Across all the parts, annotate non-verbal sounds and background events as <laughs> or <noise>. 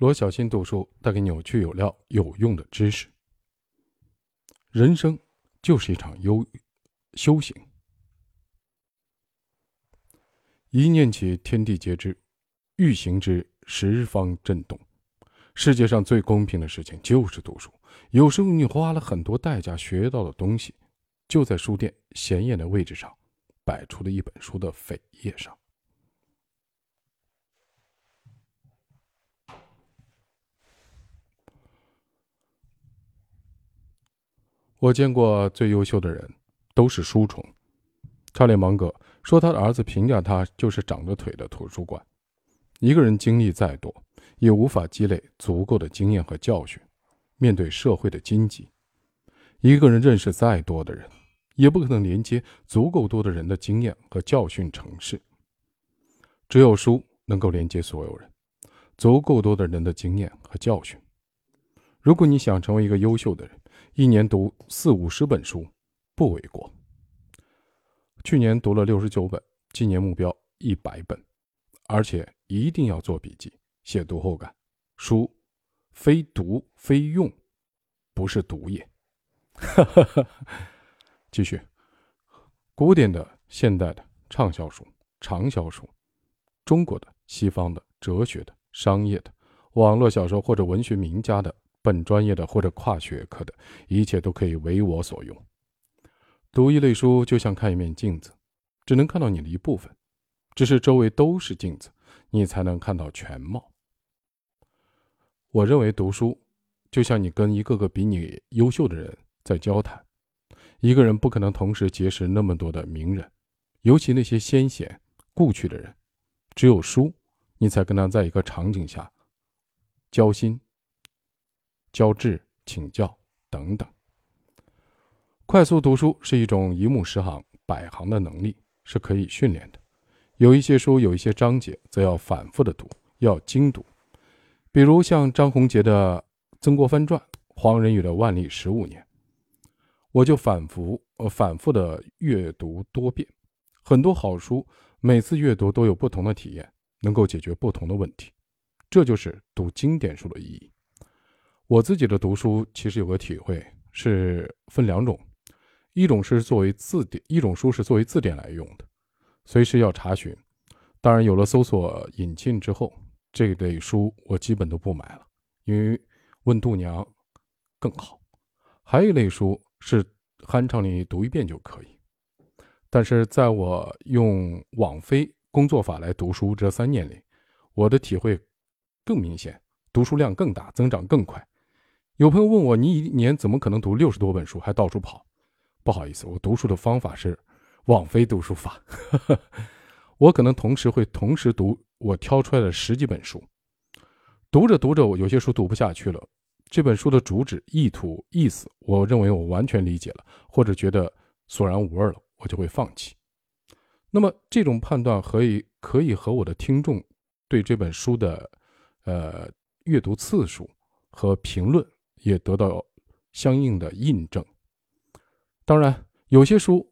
罗小新读书带给你有趣有料有用的知识。人生就是一场修修行。一念起，天地皆知；欲行之，十方震动。世界上最公平的事情就是读书。有时候你花了很多代价学到的东西，就在书店显眼的位置上，摆出了一本书的扉页上。我见过最优秀的人，都是书虫。查理芒格说，他的儿子评价他就是长着腿的图书馆。一个人经历再多，也无法积累足够的经验和教训，面对社会的荆棘；一个人认识再多的人，也不可能连接足够多的人的经验和教训城市。只有书能够连接所有人，足够多的人的经验和教训。如果你想成为一个优秀的人，一年读四五十本书，不为过。去年读了六十九本，今年目标一百本，而且一定要做笔记，写读后感。书非读非用，不是读也。<laughs> 继续，古典的、现代的畅销书、畅销书，中国的、西方的、哲学的、商业的、网络小说或者文学名家的。本专业的或者跨学科的，一切都可以为我所用。读一类书就像看一面镜子，只能看到你的一部分，只是周围都是镜子，你才能看到全貌。我认为读书就像你跟一个个比你优秀的人在交谈。一个人不可能同时结识那么多的名人，尤其那些先贤故去的人，只有书，你才跟他在一个场景下交心。交智、请教等等。快速读书是一种一目十行、百行的能力，是可以训练的。有一些书，有一些章节，则要反复的读，要精读。比如像张宏杰的《曾国藩传》，黄仁宇的《万历十五年》，我就反复、呃反复的阅读多遍。很多好书，每次阅读都有不同的体验，能够解决不同的问题。这就是读经典书的意义。我自己的读书其实有个体会，是分两种，一种是作为字典，一种书是作为字典来用的，随时要查询。当然，有了搜索引擎之后，这类书我基本都不买了，因为问度娘更好。还有一类书是酣畅淋漓读一遍就可以。但是在我用网飞工作法来读书这三年里，我的体会更明显，读书量更大，增长更快。有朋友问我，你一年怎么可能读六十多本书，还到处跑？不好意思，我读书的方法是网飞读书法。<laughs> 我可能同时会同时读我挑出来的十几本书，读着读着，我有些书读不下去了。这本书的主旨、意图、意思，我认为我完全理解了，或者觉得索然无味了，我就会放弃。那么这种判断可以可以和我的听众对这本书的呃阅读次数和评论。也得到相应的印证。当然，有些书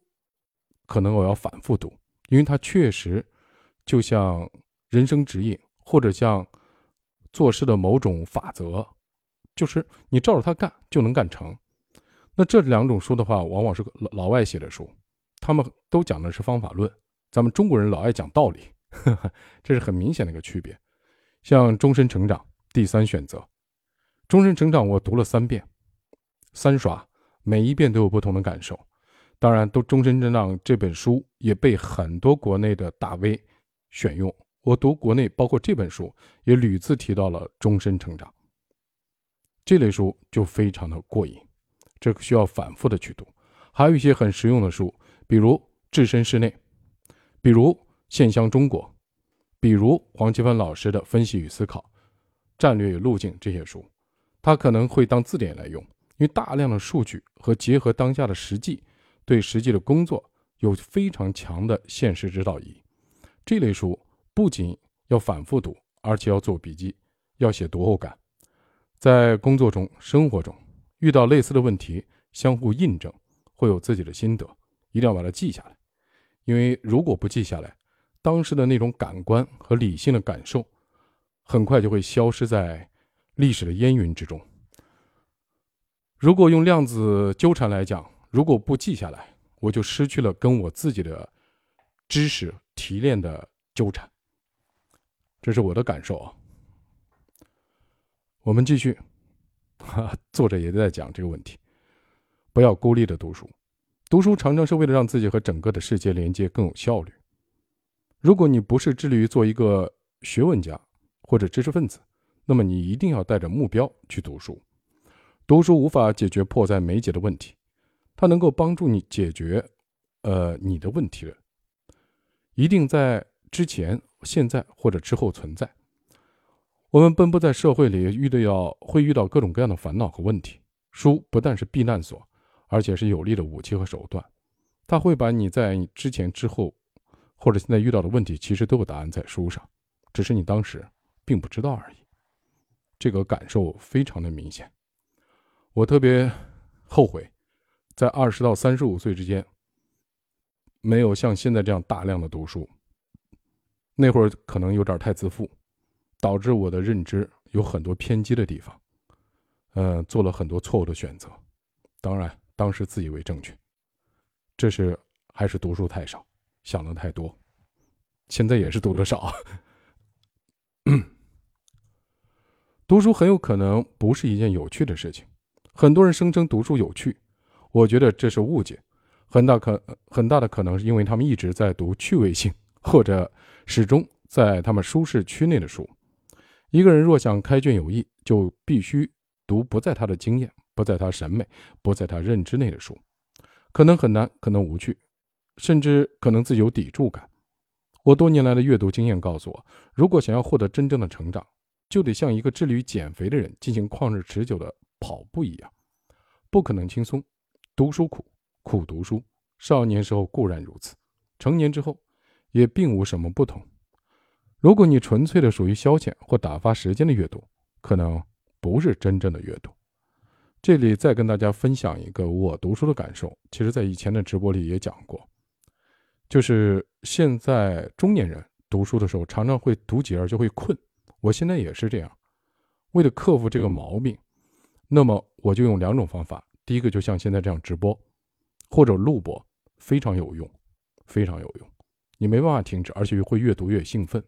可能我要反复读，因为它确实就像人生指引，或者像做事的某种法则，就是你照着它干就能干成。那这两种书的话，往往是老老外写的书，他们都讲的是方法论，咱们中国人老爱讲道理，<laughs> 这是很明显的一个区别。像《终身成长》第三选择。终身成长，我读了三遍，三刷，每一遍都有不同的感受。当然，都终身成长这本书也被很多国内的大 V 选用。我读国内，包括这本书，也屡次提到了终身成长这类书，就非常的过瘾。这个需要反复的去读。还有一些很实用的书，比如《置身事内》，比如《现象中国》，比如黄奇帆老师的《分析与思考》《战略与路径》这些书。它可能会当字典来用，因为大量的数据和结合当下的实际，对实际的工作有非常强的现实指导意义。这类书不仅要反复读，而且要做笔记，要写读后感。在工作中、生活中遇到类似的问题，相互印证，会有自己的心得，一定要把它记下来。因为如果不记下来，当时的那种感官和理性的感受，很快就会消失在。历史的烟云之中。如果用量子纠缠来讲，如果不记下来，我就失去了跟我自己的知识提炼的纠缠。这是我的感受啊。我们继续，哈 <laughs> 作者也在讲这个问题：不要孤立的读书，读书常常是为了让自己和整个的世界连接更有效率。如果你不是致力于做一个学问家或者知识分子，那么你一定要带着目标去读书。读书无法解决迫在眉睫的问题，它能够帮助你解决，呃，你的问题的，一定在之前、现在或者之后存在。我们奔波在社会里，遇到要会遇到各种各样的烦恼和问题。书不但是避难所，而且是有力的武器和手段。它会把你在之前、之后。或者现在遇到的问题，其实都有答案在书上，只是你当时并不知道而已。这个感受非常的明显。我特别后悔，在二十到三十五岁之间，没有像现在这样大量的读书。那会儿可能有点太自负，导致我的认知有很多偏激的地方，呃，做了很多错误的选择。当然，当时自以为正确，这是还是读书太少。想的太多，现在也是读的少。读书很有可能不是一件有趣的事情。很多人声称读书有趣，我觉得这是误解。很大可很大的可能是因为他们一直在读趣味性，<laughs> 或者始终在他们舒适区内的书。一个人若想开卷有益，就必须读不在他的经验、不在他审美、不在他认知内的书。可能很难，可能无趣。甚至可能自有抵触感。我多年来的阅读经验告诉我，如果想要获得真正的成长，就得像一个致力于减肥的人进行旷日持久的跑步一样，不可能轻松。读书苦，苦读书。少年时候固然如此，成年之后也并无什么不同。如果你纯粹的属于消遣或打发时间的阅读，可能不是真正的阅读。这里再跟大家分享一个我读书的感受，其实在以前的直播里也讲过。就是现在中年人读书的时候，常常会读几页就会困。我现在也是这样。为了克服这个毛病，那么我就用两种方法。第一个就像现在这样直播，或者录播，非常有用，非常有用。你没办法停止，而且会越读越兴奋。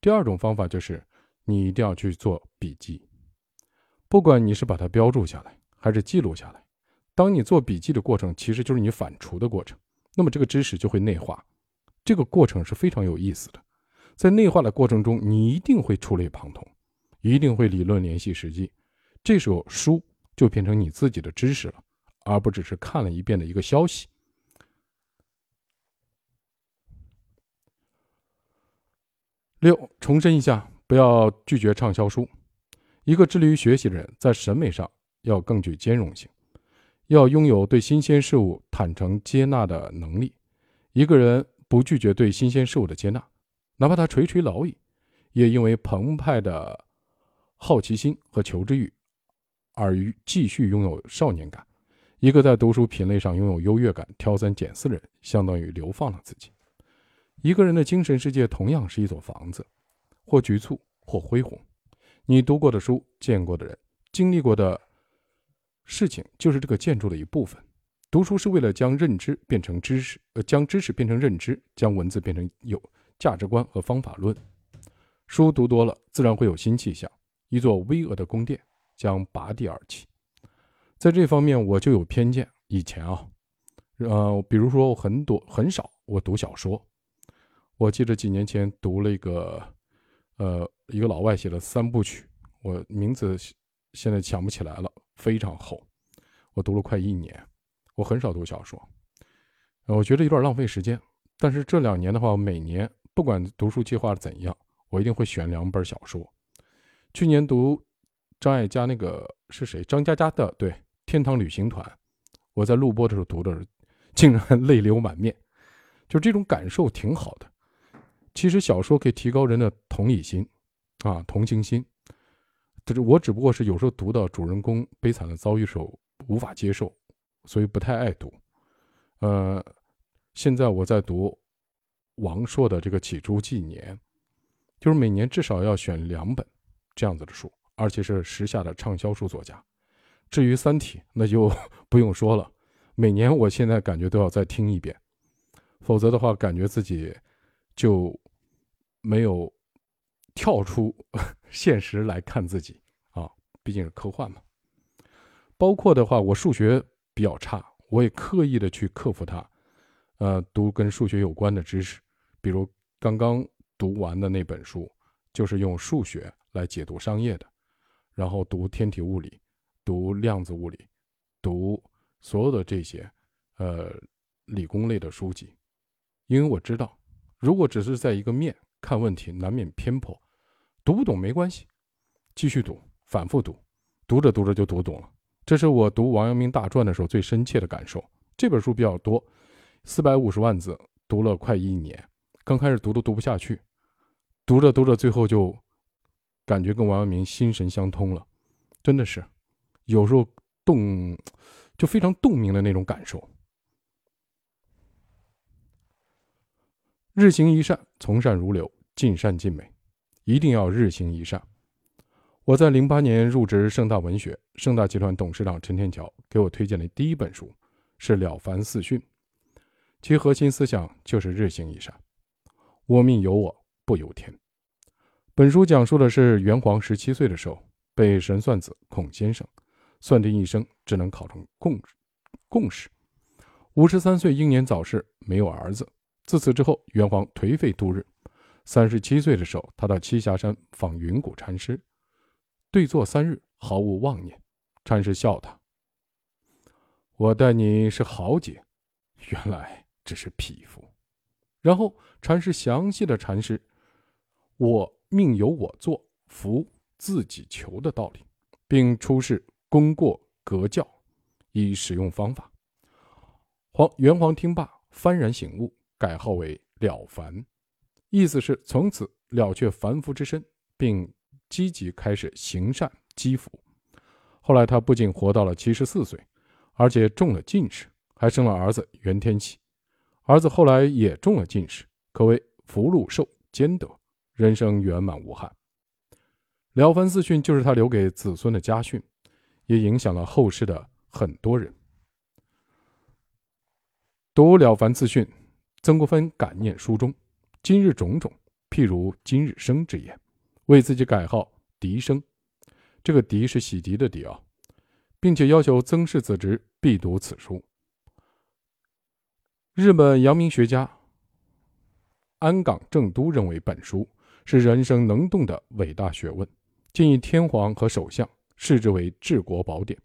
第二种方法就是你一定要去做笔记，不管你是把它标注下来，还是记录下来。当你做笔记的过程，其实就是你反刍的过程。那么这个知识就会内化，这个过程是非常有意思的。在内化的过程中，你一定会触类旁通，一定会理论联系实际。这时候书就变成你自己的知识了，而不只是看了一遍的一个消息。六，重申一下，不要拒绝畅销书。一个致力于学习的人，在审美上要更具兼容性。要拥有对新鲜事物坦诚接纳的能力。一个人不拒绝对新鲜事物的接纳，哪怕他垂垂老矣，也因为澎湃的好奇心和求知欲而继续拥有少年感。一个在读书品类上拥有优越感、挑三拣四的人，相当于流放了自己。一个人的精神世界同样是一座房子，或局促，或恢宏。你读过的书、见过的人、经历过的。事情就是这个建筑的一部分。读书是为了将认知变成知识，呃，将知识变成认知，将文字变成有价值观和方法论。书读多了，自然会有新气象，一座巍峨的宫殿将拔地而起。在这方面，我就有偏见。以前啊，呃，比如说我很多很少我读小说。我记得几年前读了一个，呃，一个老外写的三部曲，我名字现在想不起来了。非常厚，我读了快一年。我很少读小说，我觉得有点浪费时间。但是这两年的话，每年不管读书计划怎样，我一定会选两本小说。去年读张艾嘉那个是谁？张嘉佳的对《天堂旅行团》，我在录播的时候读的，竟然 <laughs> 泪流满面。就这种感受挺好的。其实小说可以提高人的同理心啊，同情心。就是我只不过是有时候读到主人公悲惨的遭遇时候无法接受，所以不太爱读。呃，现在我在读王朔的这个《起初纪年》，就是每年至少要选两本这样子的书，而且是时下的畅销书作家。至于《三体》，那就 <laughs> 不用说了，每年我现在感觉都要再听一遍，否则的话，感觉自己就没有跳出 <laughs> 现实来看自己啊，毕竟是科幻嘛。包括的话，我数学比较差，我也刻意的去克服它，呃，读跟数学有关的知识，比如刚刚读完的那本书。就是用数学来解读商业的，然后读天体物理，读量子物理，读所有的这些，呃，理工类的书籍。因为我知道，如果只是在一个面看问题，难免偏颇。读不懂没关系，继续读，反复读，读着读着就读懂了。这是我读王阳明大传的时候最深切的感受。这本书比较多，四百五十万字，读了快一年，刚开始读都读不下去。读着读着，最后就感觉跟王阳明心神相通了，真的是有时候动就非常动明的那种感受。日行一善，从善如流，尽善尽美，一定要日行一善。我在零八年入职盛大文学，盛大集团董事长陈天桥给我推荐的第一本书是《了凡四训》，其核心思想就是日行一善。我命由我。不由天。本书讲述的是元皇十七岁的时候，被神算子孔先生算定一生只能考成贡贡士。五十三岁英年早逝，没有儿子。自此之后，元皇颓废度日。三十七岁的时候，他到栖霞山访云谷禅师，对坐三日，毫无妄念。禅师笑他：“我待你是豪杰，原来只是匹夫。”然后禅师详细的阐释。我命由我做，福自己求的道理，并出示功过格教，以使用方法。黄元皇听罢，幡然醒悟，改号为了凡，意思是从此了却凡夫之身，并积极开始行善积福。后来他不仅活到了七十四岁，而且中了进士，还生了儿子袁天启。儿子后来也中了进士，可谓福禄寿兼得。人生圆满无憾，《了凡四训》就是他留给子孙的家训，也影响了后世的很多人。读《了凡四训》，曾国藩感念书中“今日种种，譬如今日生”之言，为自己改号“狄生”。这个“狄”是洗涤的“笛”啊，并且要求曾氏子侄必读此书。日本阳明学家安冈正都认为本书。是人生能动的伟大学问，建议天皇和首相视之为治国宝典。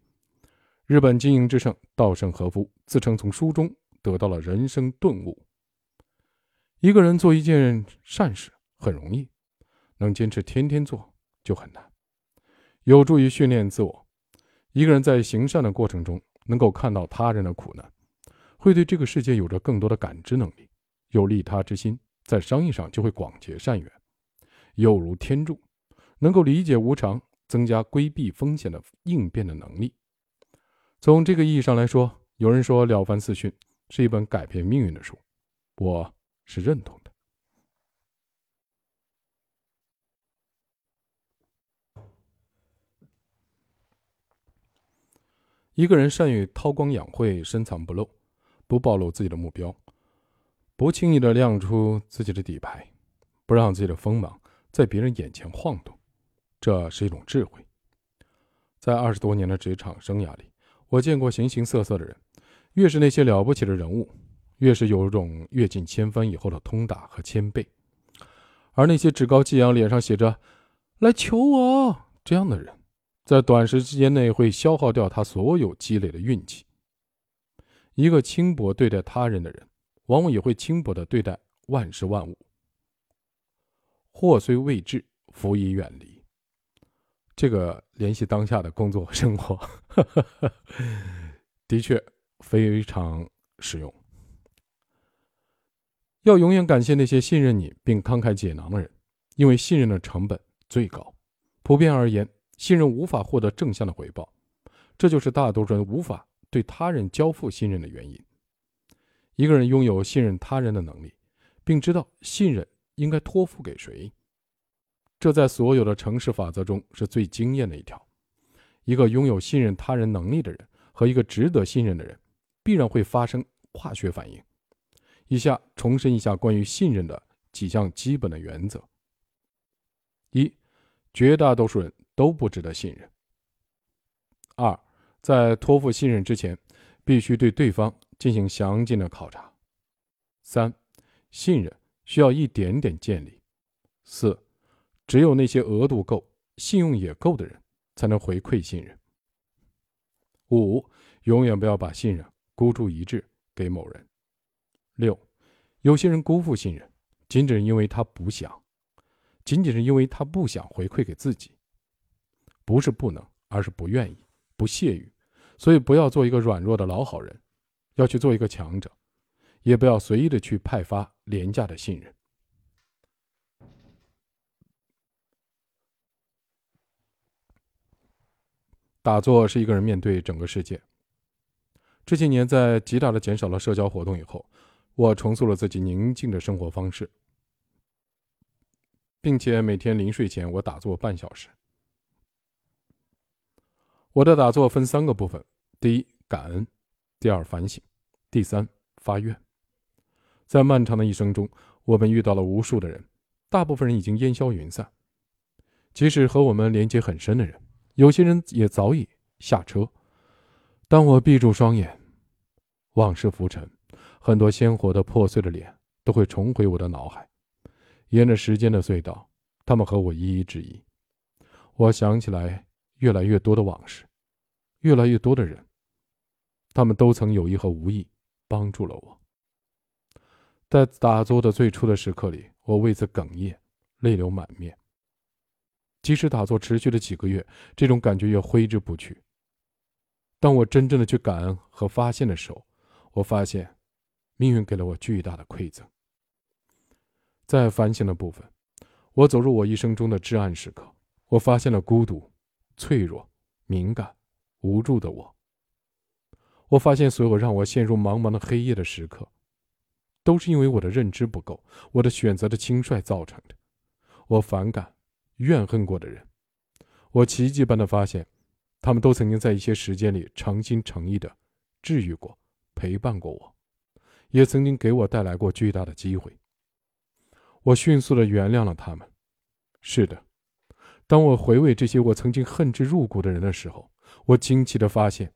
日本经营之圣稻盛和夫自称从书中得到了人生顿悟。一个人做一件善事很容易，能坚持天天做就很难，有助于训练自我。一个人在行善的过程中，能够看到他人的苦难，会对这个世界有着更多的感知能力，有利他之心，在商业上就会广结善缘。有如天助，能够理解无常，增加规避风险的应变的能力。从这个意义上来说，有人说《了凡四训》是一本改变命运的书，我是认同的。一个人善于韬光养晦，深藏不露，不暴露自己的目标，不轻易的亮出自己的底牌，不让自己的锋芒。在别人眼前晃动，这是一种智慧。在二十多年的职场生涯里，我见过形形色色的人，越是那些了不起的人物，越是有种阅尽千帆以后的通达和谦卑；而那些趾高气扬、脸上写着“来求我”这样的人，在短时间内会消耗掉他所有积累的运气。一个轻薄对待他人的人，往往也会轻薄的对待万事万物。祸虽未至，福已远离。这个联系当下的工作生活，<laughs> 的确非常实用。要永远感谢那些信任你并慷慨解囊的人，因为信任的成本最高。普遍而言，信任无法获得正向的回报，这就是大多数人无法对他人交付信任的原因。一个人拥有信任他人的能力，并知道信任。应该托付给谁？这在所有的城市法则中是最惊艳的一条。一个拥有信任他人能力的人和一个值得信任的人，必然会发生化学反应。以下重申一下关于信任的几项基本的原则：一，绝大多数人都不值得信任。二，在托付信任之前，必须对对方进行详尽的考察。三，信任需要一点点建立。四，只有那些额度够、信用也够的人，才能回馈信任。五，永远不要把信任孤注一掷给某人。六，有些人辜负信任，仅仅是因为他不想，仅仅是因为他不想回馈给自己，不是不能，而是不愿意、不屑于。所以，不要做一个软弱的老好人，要去做一个强者，也不要随意的去派发廉价的信任。打坐是一个人面对整个世界。这些年，在极大的减少了社交活动以后，我重塑了自己宁静的生活方式，并且每天临睡前我打坐半小时。我的打坐分三个部分：第一，感恩；第二，反省；第三，发愿。在漫长的一生中，我们遇到了无数的人，大部分人已经烟消云散。即使和我们连接很深的人。有些人也早已下车。当我闭住双眼，往事浮沉，很多鲜活的破碎的脸都会重回我的脑海。沿着时间的隧道，他们和我一一质疑。我想起来越来越多的往事，越来越多的人，他们都曾有意和无意帮助了我。在打坐的最初的时刻里，我为此哽咽，泪流满面。即使打坐持续了几个月，这种感觉也挥之不去。当我真正的去感恩和发现的时候，我发现，命运给了我巨大的馈赠。在反省的部分，我走入我一生中的至暗时刻，我发现了孤独、脆弱、敏感、无助的我。我发现所有让我陷入茫茫的黑夜的时刻，都是因为我的认知不够，我的选择的轻率造成的。我反感。怨恨过的人，我奇迹般的发现，他们都曾经在一些时间里诚心诚意的治愈过、陪伴过我，也曾经给我带来过巨大的机会。我迅速的原谅了他们。是的，当我回味这些我曾经恨之入骨的人的时候，我惊奇的发现，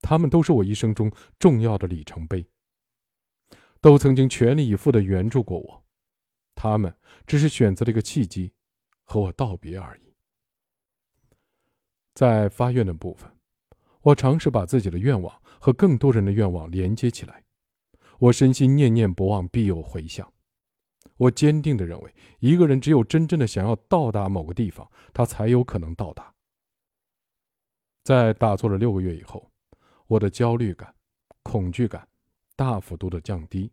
他们都是我一生中重要的里程碑，都曾经全力以赴的援助过我，他们只是选择了一个契机。和我道别而已。在发愿的部分，我尝试把自己的愿望和更多人的愿望连接起来。我深信念念不忘必有回响。我坚定的认为，一个人只有真正的想要到达某个地方，他才有可能到达。在打坐了六个月以后，我的焦虑感、恐惧感大幅度的降低，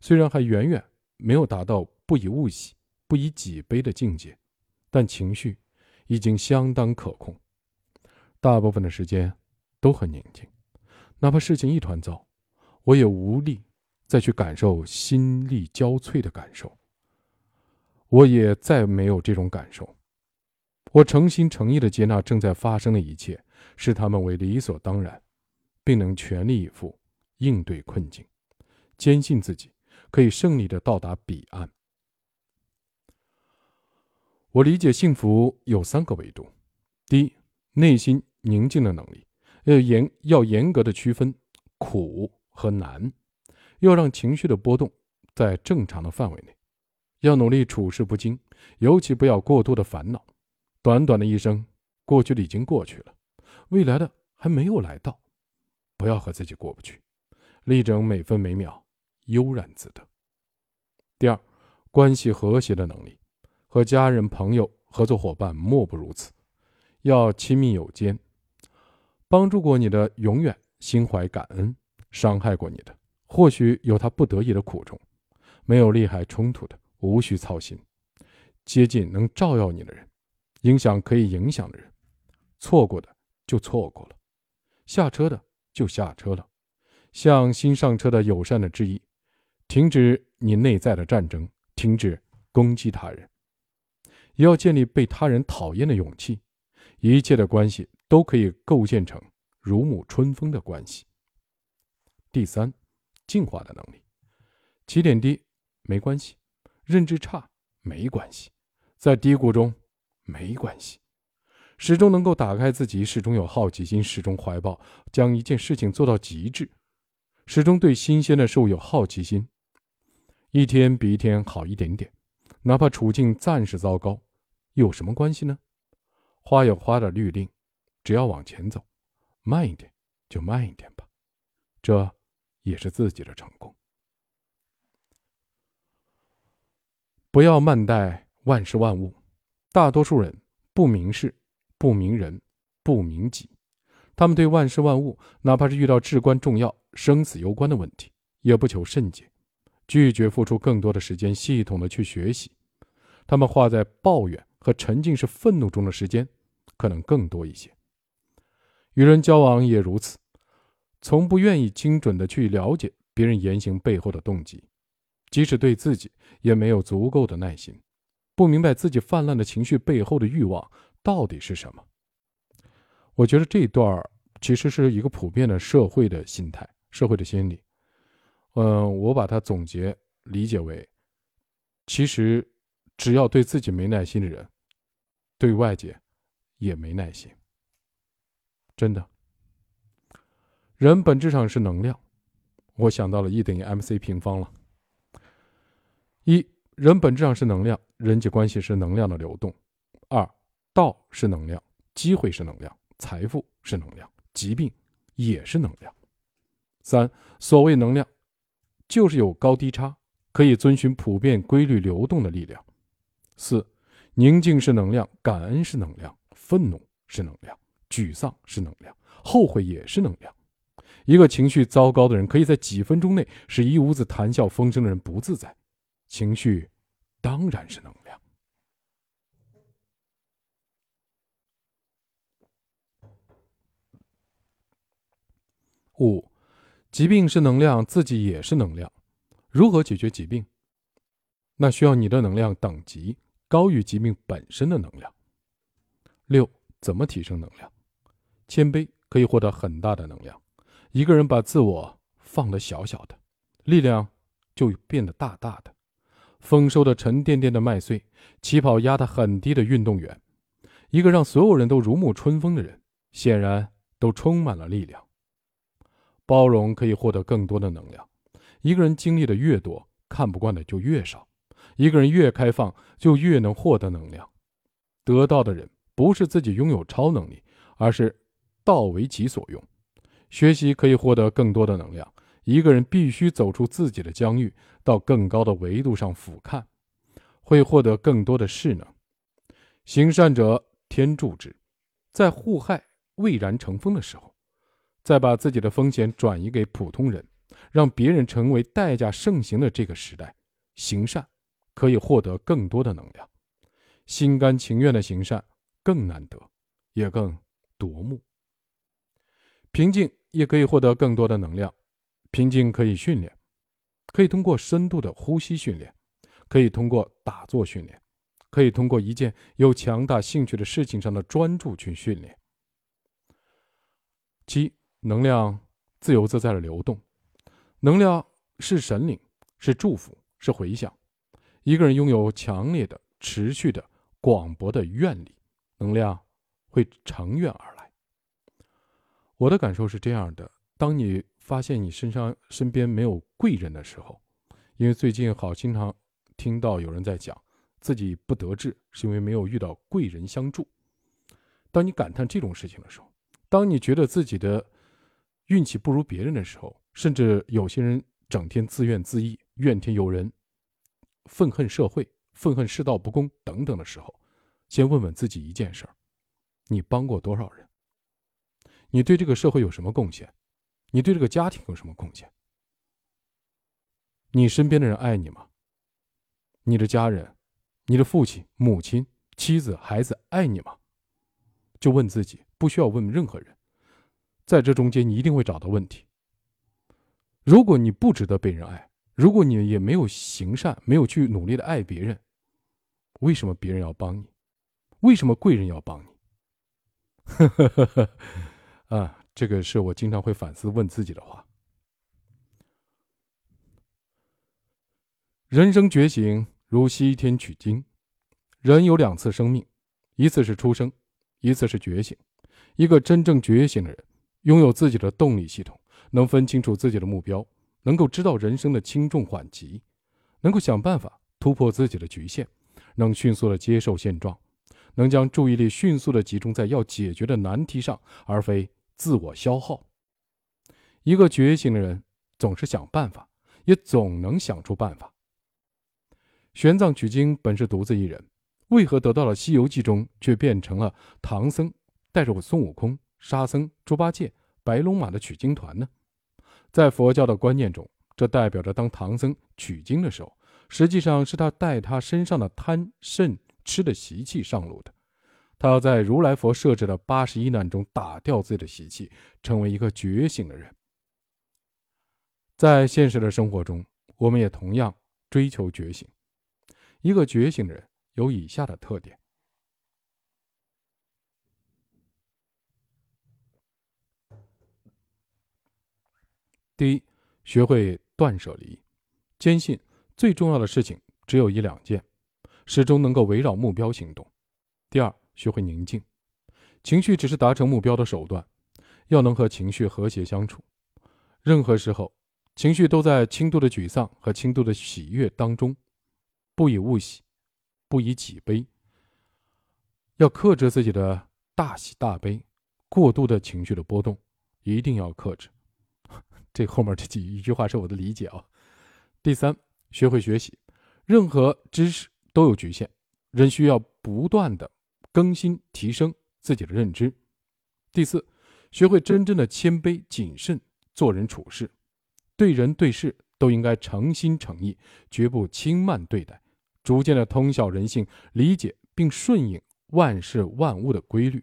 虽然还远远没有达到不以物喜、不以己悲的境界。但情绪已经相当可控，大部分的时间都很宁静，哪怕事情一团糟，我也无力再去感受心力交瘁的感受。我也再没有这种感受，我诚心诚意的接纳正在发生的一切，视他们为理所当然，并能全力以赴应对困境，坚信自己可以胜利的到达彼岸。我理解幸福有三个维度：第一，内心宁静的能力，要严要严格的区分苦和难，要让情绪的波动在正常的范围内，要努力处事不惊，尤其不要过多的烦恼。短短的一生，过去的已经过去了，未来的还没有来到，不要和自己过不去，力争每分每秒悠然自得。第二，关系和谐的能力。和家人、朋友、合作伙伴莫不如此，要亲密有间。帮助过你的，永远心怀感恩；伤害过你的，或许有他不得已的苦衷。没有利害冲突的，无需操心。接近能照耀你的人，影响可以影响的人，错过的就错过了，下车的就下车了。向新上车的友善的致意，停止你内在的战争，停止攻击他人。也要建立被他人讨厌的勇气。一切的关系都可以构建成如沐春风的关系。第三，进化的能力。起点低没关系，认知差没关系，在低谷中没关系，始终能够打开自己，始终有好奇心，始终怀抱将一件事情做到极致，始终对新鲜的事物有好奇心，一天比一天好一点点，哪怕处境暂时糟糕，有什么关系呢？花有花的律令，只要往前走，慢一点就慢一点吧，这也是自己的成功。不要慢待万事万物，大多数人不明事、不明人、不明己，他们对万事万物，哪怕是遇到至关重要、生死攸关的问题，也不求甚解，拒绝付出更多的时间系统的去学习，他们花在抱怨和沉浸式愤怒中的时间。可能更多一些。与人交往也如此，从不愿意精准的去了解别人言行背后的动机，即使对自己也没有足够的耐心，不明白自己泛滥的情绪背后的欲望到底是什么。我觉得这一段其实是一个普遍的社会的心态、社会的心理。嗯，我把它总结理解为：其实只要对自己没耐心的人，对外界。也没耐心，真的。人本质上是能量，我想到了 E 等于 mc 平方了。一人本质上是能量，人际关系是能量的流动。二道是能量，机会是能量，财富是能量，疾病也是能量。三所谓能量，就是有高低差，可以遵循普遍规律流动的力量。四宁静是能量，感恩是能量。愤怒是能量，沮丧是能量，后悔也是能量。一个情绪糟糕的人，可以在几分钟内使一屋子谈笑风生的人不自在。情绪当然是能量。五，疾病是能量，自己也是能量。如何解决疾病？那需要你的能量等级高于疾病本身的能量。六，怎么提升能量？谦卑可以获得很大的能量。一个人把自我放得小小的，力量就变得大大的。丰收的沉甸甸的麦穗，起跑压得很低的运动员，一个让所有人都如沐春风的人，显然都充满了力量。包容可以获得更多的能量。一个人经历的越多，看不惯的就越少。一个人越开放，就越能获得能量。得到的人。不是自己拥有超能力，而是道为己所用。学习可以获得更多的能量。一个人必须走出自己的疆域，到更高的维度上俯瞰，会获得更多的势能。行善者天助之。在互害蔚然成风的时候，再把自己的风险转移给普通人，让别人成为代价盛行的这个时代，行善可以获得更多的能量。心甘情愿的行善。更难得，也更夺目。平静也可以获得更多的能量。平静可以训练，可以通过深度的呼吸训练，可以通过打坐训练，可以通过一件有强大兴趣的事情上的专注去训练。七，能量自由自在的流动。能量是神灵，是祝福，是回响。一个人拥有强烈的、持续的、广博的愿力。能量会乘愿而来。我的感受是这样的：当你发现你身上身边没有贵人的时候，因为最近好经常听到有人在讲自己不得志是因为没有遇到贵人相助。当你感叹这种事情的时候，当你觉得自己的运气不如别人的时候，甚至有些人整天自怨自艾、怨天尤人、愤恨社会、愤恨世道不公等等的时候。先问问自己一件事儿：你帮过多少人？你对这个社会有什么贡献？你对这个家庭有什么贡献？你身边的人爱你吗？你的家人、你的父亲、母亲、妻子、孩子爱你吗？就问自己，不需要问任何人。在这中间，你一定会找到问题。如果你不值得被人爱，如果你也没有行善，没有去努力的爱别人。为什么别人要帮你？为什么贵人要帮你？呵呵呵呵，啊，这个是我经常会反思问自己的话。人生觉醒如西天取经，人有两次生命，一次是出生，一次是觉醒。一个真正觉醒的人，拥有自己的动力系统，能分清楚自己的目标，能够知道人生的轻重缓急，能够想办法突破自己的局限，能迅速的接受现状，能将注意力迅速的集中在要解决的难题上，而非自我消耗。一个觉醒的人总是想办法，也总能想出办法。玄奘取经本是独自一人，为何得到了《西游记》中却变成了唐僧带着我孙悟空、沙僧、猪八戒、白龙马的取经团呢？在佛教的观念中，这代表着当唐僧取经的时候，实际上是他带他身上的贪、嗔、痴的习气上路的。他要在如来佛设置的八十一难中打掉自己的习气，成为一个觉醒的人。在现实的生活中，我们也同样追求觉醒。一个觉醒的人有以下的特点：第一，学会断舍离，坚信最重要的事情只有一两件，始终能够围绕目标行动；第二，学会宁静，情绪只是达成目标的手段，要能和情绪和谐相处。任何时候，情绪都在轻度的沮丧和轻度的喜悦当中。不以物喜，不以己悲。要克制自己的大喜大悲，过度的情绪的波动，一定要克制。这后面这几一句话是我的理解啊。第三，学会学习，任何知识都有局限，人需要不断的更新提升自己的认知。第四，学会真正的谦卑谨慎做人处事，对人对事都应该诚心诚意，绝不轻慢对待。逐渐的通晓人性，理解并顺应万事万物的规律。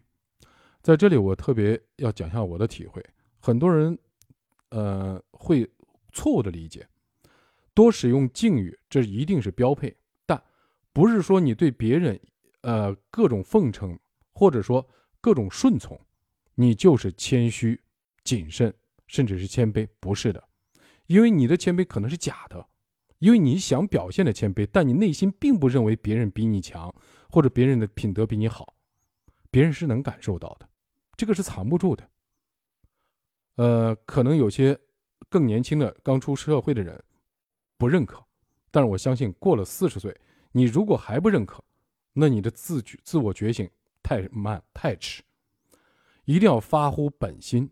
在这里，我特别要讲一下我的体会。很多人，呃，会错误的理解，多使用敬语，这一定是标配。但不是说你对别人，呃，各种奉承，或者说各种顺从，你就是谦虚、谨慎，甚至是谦卑。不是的，因为你的谦卑可能是假的。因为你想表现的谦卑，但你内心并不认为别人比你强，或者别人的品德比你好，别人是能感受到的，这个是藏不住的。呃，可能有些更年轻的刚出社会的人不认可，但是我相信过了四十岁，你如果还不认可，那你的自觉自我觉醒太慢太迟，一定要发乎本心，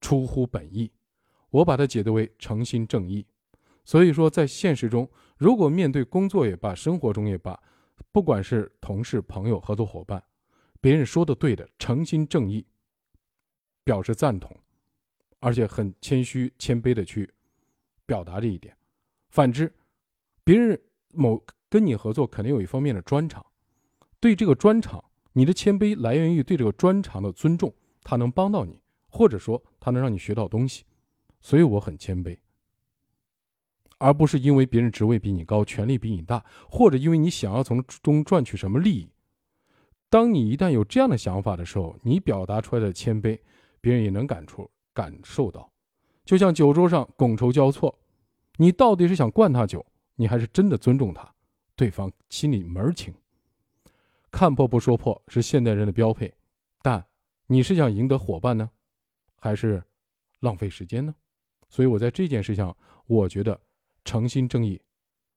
出乎本意。我把它解读为诚心正义。所以说，在现实中，如果面对工作也罢，生活中也罢，不管是同事、朋友、合作伙伴，别人说的对的，诚心正义，表示赞同，而且很谦虚、谦卑的去表达这一点。反之，别人某跟你合作，肯定有一方面的专长，对这个专长，你的谦卑来源于对这个专长的尊重，他能帮到你，或者说他能让你学到东西，所以我很谦卑。而不是因为别人职位比你高、权力比你大，或者因为你想要从中赚取什么利益。当你一旦有这样的想法的时候，你表达出来的谦卑，别人也能感触、感受到。就像酒桌上觥筹交错，你到底是想灌他酒，你还是真的尊重他？对方心里门儿清。看破不说破是现代人的标配，但你是想赢得伙伴呢，还是浪费时间呢？所以我在这件事上，我觉得。诚心正义、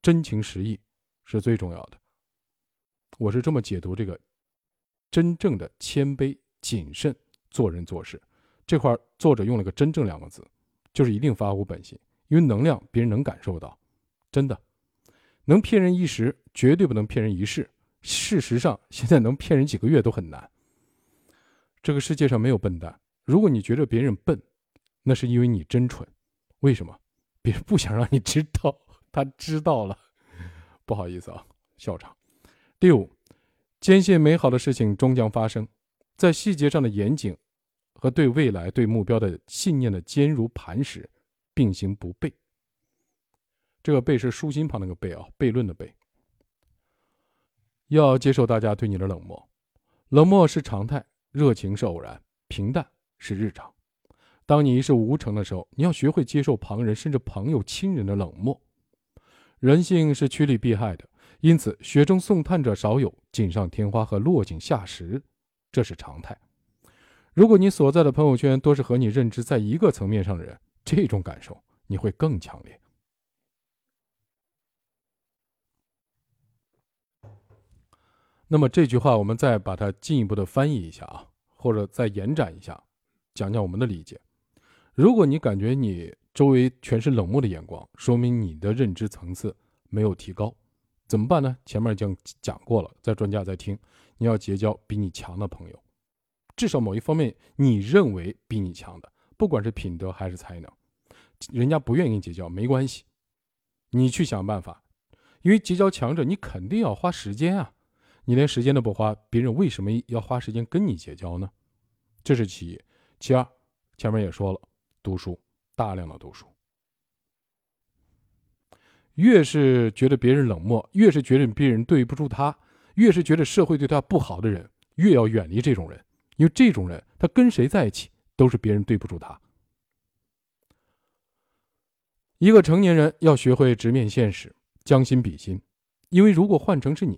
真情实意是最重要的。我是这么解读这个真正的谦卑、谨慎做人做事这块，作者用了个“真正”两个字，就是一定发乎本心，因为能量别人能感受到，真的能骗人一时，绝对不能骗人一世。事实上，现在能骗人几个月都很难。这个世界上没有笨蛋，如果你觉得别人笨，那是因为你真蠢。为什么？别人不想让你知道，他知道了，不好意思啊，笑场。第五，坚信美好的事情终将发生，在细节上的严谨和对未来、对目标的信念的坚如磐石，并行不悖。这个“悖”是竖心旁那个“悖”啊，悖论的“悖”。要接受大家对你的冷漠，冷漠是常态，热情是偶然，平淡是日常。当你一事无成的时候，你要学会接受旁人甚至朋友、亲人的冷漠。人性是趋利避害的，因此雪中送炭者少有，锦上添花和落井下石，这是常态。如果你所在的朋友圈都是和你认知在一个层面上的人，这种感受你会更强烈。那么这句话，我们再把它进一步的翻译一下啊，或者再延展一下，讲讲我们的理解。如果你感觉你周围全是冷漠的眼光，说明你的认知层次没有提高，怎么办呢？前面已经讲过了，在专家在听，你要结交比你强的朋友，至少某一方面你认为比你强的，不管是品德还是才能，人家不愿意跟你结交没关系，你去想办法，因为结交强者，你肯定要花时间啊。你连时间都不花，别人为什么要花时间跟你结交呢？这是其一。其二，前面也说了，读书，大量的读书。越是觉得别人冷漠，越是觉得别人对不住他，越是觉得社会对他不好的人，越要远离这种人，因为这种人他跟谁在一起都是别人对不住他。一个成年人要学会直面现实，将心比心，因为如果换成是你。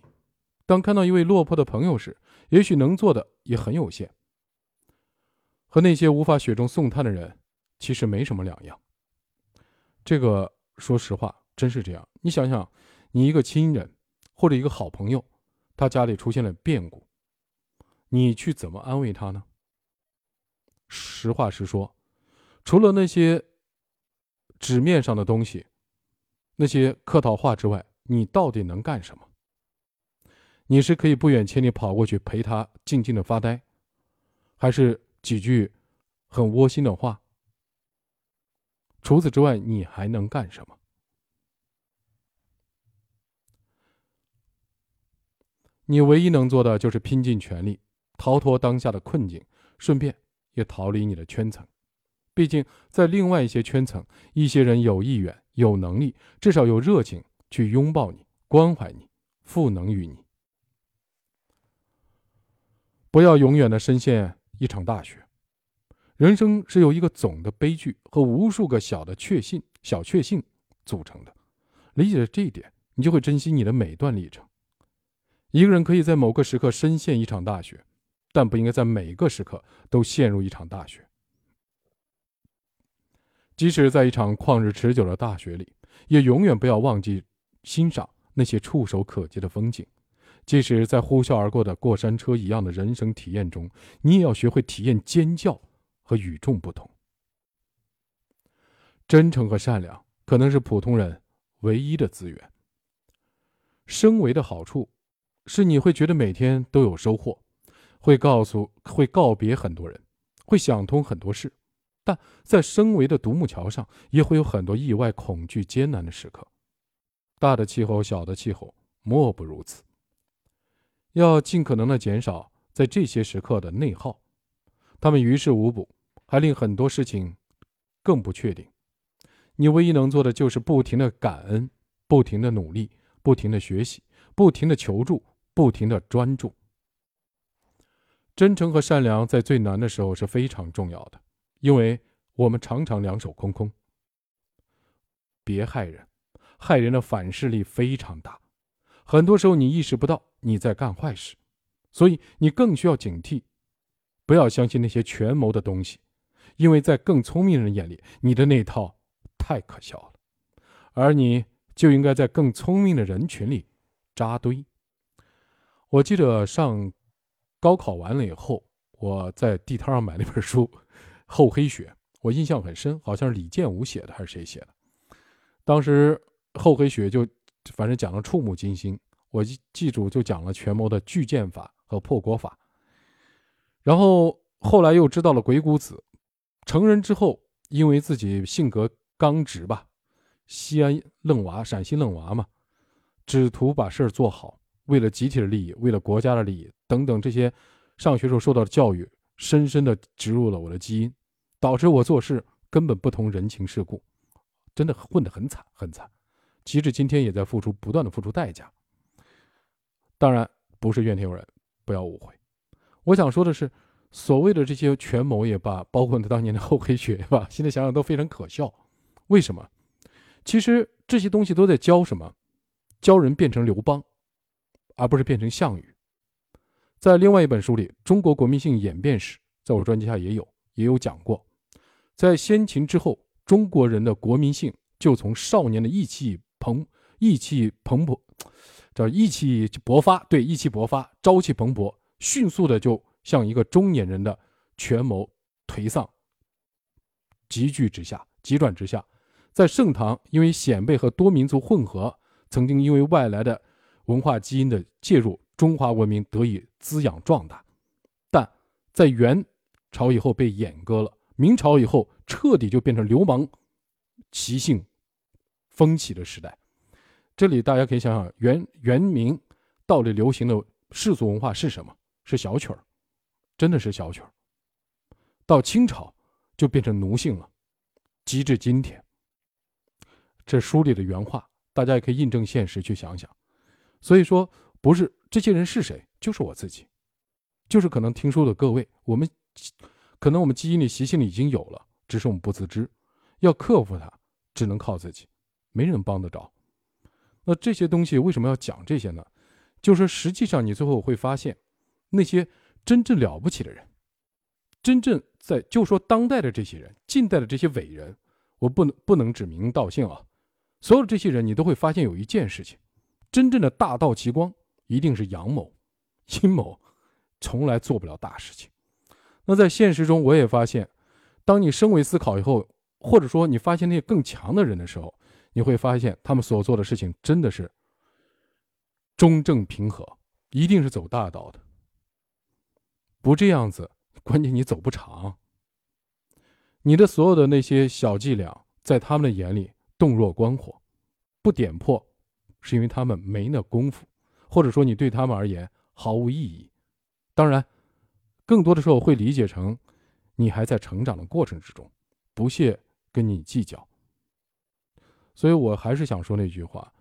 当看到一位落魄的朋友时，也许能做的也很有限，和那些无法雪中送炭的人，其实没什么两样。这个说实话，真是这样。你想想，你一个亲人或者一个好朋友，他家里出现了变故，你去怎么安慰他呢？实话实说，除了那些纸面上的东西，那些客套话之外，你到底能干什么？你是可以不远千里跑过去陪他静静的发呆，还是几句很窝心的话？除此之外，你还能干什么？你唯一能做的就是拼尽全力逃脱当下的困境，顺便也逃离你的圈层。毕竟，在另外一些圈层，一些人有意愿、有能力，至少有热情去拥抱你、关怀你、赋能于你。不要永远的深陷一场大雪。人生是由一个总的悲剧和无数个小的确信、小确幸组成的。理解了这一点，你就会珍惜你的每段历程。一个人可以在某个时刻深陷一场大雪，但不应该在每个时刻都陷入一场大雪。即使在一场旷日持久的大雪里，也永远不要忘记欣赏那些触手可及的风景。即使在呼啸而过的过山车一样的人生体验中，你也要学会体验尖叫和与众不同。真诚和善良可能是普通人唯一的资源。升维的好处是你会觉得每天都有收获，会告诉会告别很多人，会想通很多事，但在升维的独木桥上也会有很多意外、恐惧、艰难的时刻。大的气候，小的气候，莫不如此。要尽可能的减少在这些时刻的内耗，他们于事无补，还令很多事情更不确定。你唯一能做的就是不停的感恩，不停的努力，不停的学习，不停的求助，不停的专注。真诚和善良在最难的时候是非常重要的，因为我们常常两手空空。别害人，害人的反噬力非常大。很多时候你意识不到你在干坏事，所以你更需要警惕，不要相信那些权谋的东西，因为在更聪明人眼里，你的那套太可笑了，而你就应该在更聪明的人群里扎堆。我记得上高考完了以后，我在地摊上买了一本书《厚黑学》，我印象很深，好像是李建武写的还是谁写的？当时《厚黑学》就。反正讲的触目惊心，我记记住就讲了权谋的巨剑法和破国法，然后后来又知道了鬼谷子，成人之后因为自己性格刚直吧，西安愣娃，陕西愣娃嘛，只图把事儿做好，为了集体的利益，为了国家的利益等等这些，上学时候受到的教育，深深的植入了我的基因，导致我做事根本不通人情世故，真的混得很惨很惨。即使今天也在付出，不断的付出代价。当然，不是怨天尤人，不要误会。我想说的是，所谓的这些权谋也罢，包括他当年的厚黑学也罢，现在想想都非常可笑。为什么？其实这些东西都在教什么？教人变成刘邦，而不是变成项羽。在另外一本书里，《中国国民性演变史》在我专辑下也有也有讲过，在先秦之后，中国人的国民性就从少年的意气蓬意气蓬勃，叫意气勃发，对，意气勃发，朝气蓬勃，迅速的就向一个中年人的权谋颓丧，急剧直下，急转直下。在盛唐，因为鲜卑和多民族混合，曾经因为外来的文化基因的介入，中华文明得以滋养壮大。但在元朝以后被阉割了，明朝以后彻底就变成流氓习性风起的时代。这里大家可以想想，元元明到底流行的世俗文化是什么？是小曲儿，真的是小曲儿。到清朝就变成奴性了，及至今天。这书里的原话，大家也可以印证现实去想想。所以说，不是这些人是谁，就是我自己，就是可能听书的各位，我们可能我们基因里习性里已经有了，只是我们不自知。要克服它，只能靠自己，没人帮得着。那这些东西为什么要讲这些呢？就是实际上你最后会发现，那些真正了不起的人，真正在就说当代的这些人，近代的这些伟人，我不能不能指名道姓啊。所有这些人，你都会发现有一件事情：真正的大道奇光一定是阳谋，阴谋从来做不了大事情。那在现实中，我也发现，当你升维思考以后，或者说你发现那些更强的人的时候，你会发现他们所做的事情真的是中正平和，一定是走大道的。不这样子，关键你走不长。你的所有的那些小伎俩，在他们的眼里。洞若观火，不点破，是因为他们没那功夫，或者说你对他们而言毫无意义。当然，更多的时候会理解成你还在成长的过程之中，不屑跟你计较。所以我还是想说那句话。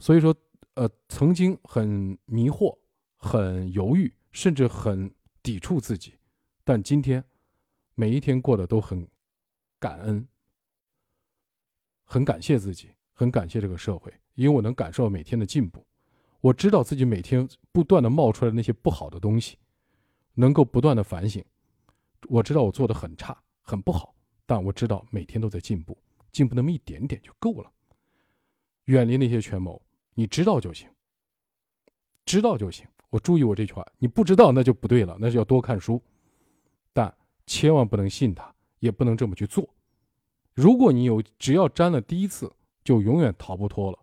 所以说，呃，曾经很迷惑、很犹豫，甚至很抵触自己，但今天每一天过得都很感恩。很感谢自己，很感谢这个社会，因为我能感受到每天的进步。我知道自己每天不断的冒出来那些不好的东西，能够不断的反省。我知道我做的很差，很不好，但我知道每天都在进步，进步那么一点点就够了。远离那些权谋，你知道就行，知道就行。我注意我这句话，你不知道那就不对了，那就要多看书，但千万不能信他，也不能这么去做。如果你有，只要沾了第一次，就永远逃不脱了。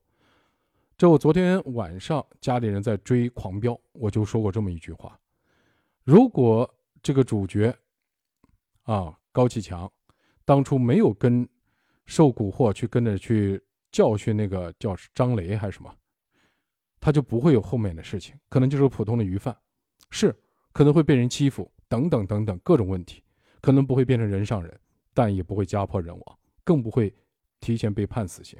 这我昨天晚上家里人在追《狂飙》，我就说过这么一句话：如果这个主角啊高启强当初没有跟受蛊惑去跟着去教训那个叫张雷还是什么，他就不会有后面的事情，可能就是普通的鱼贩，是可能会被人欺负等等等等各种问题，可能不会变成人上人，但也不会家破人亡。更不会提前被判死刑。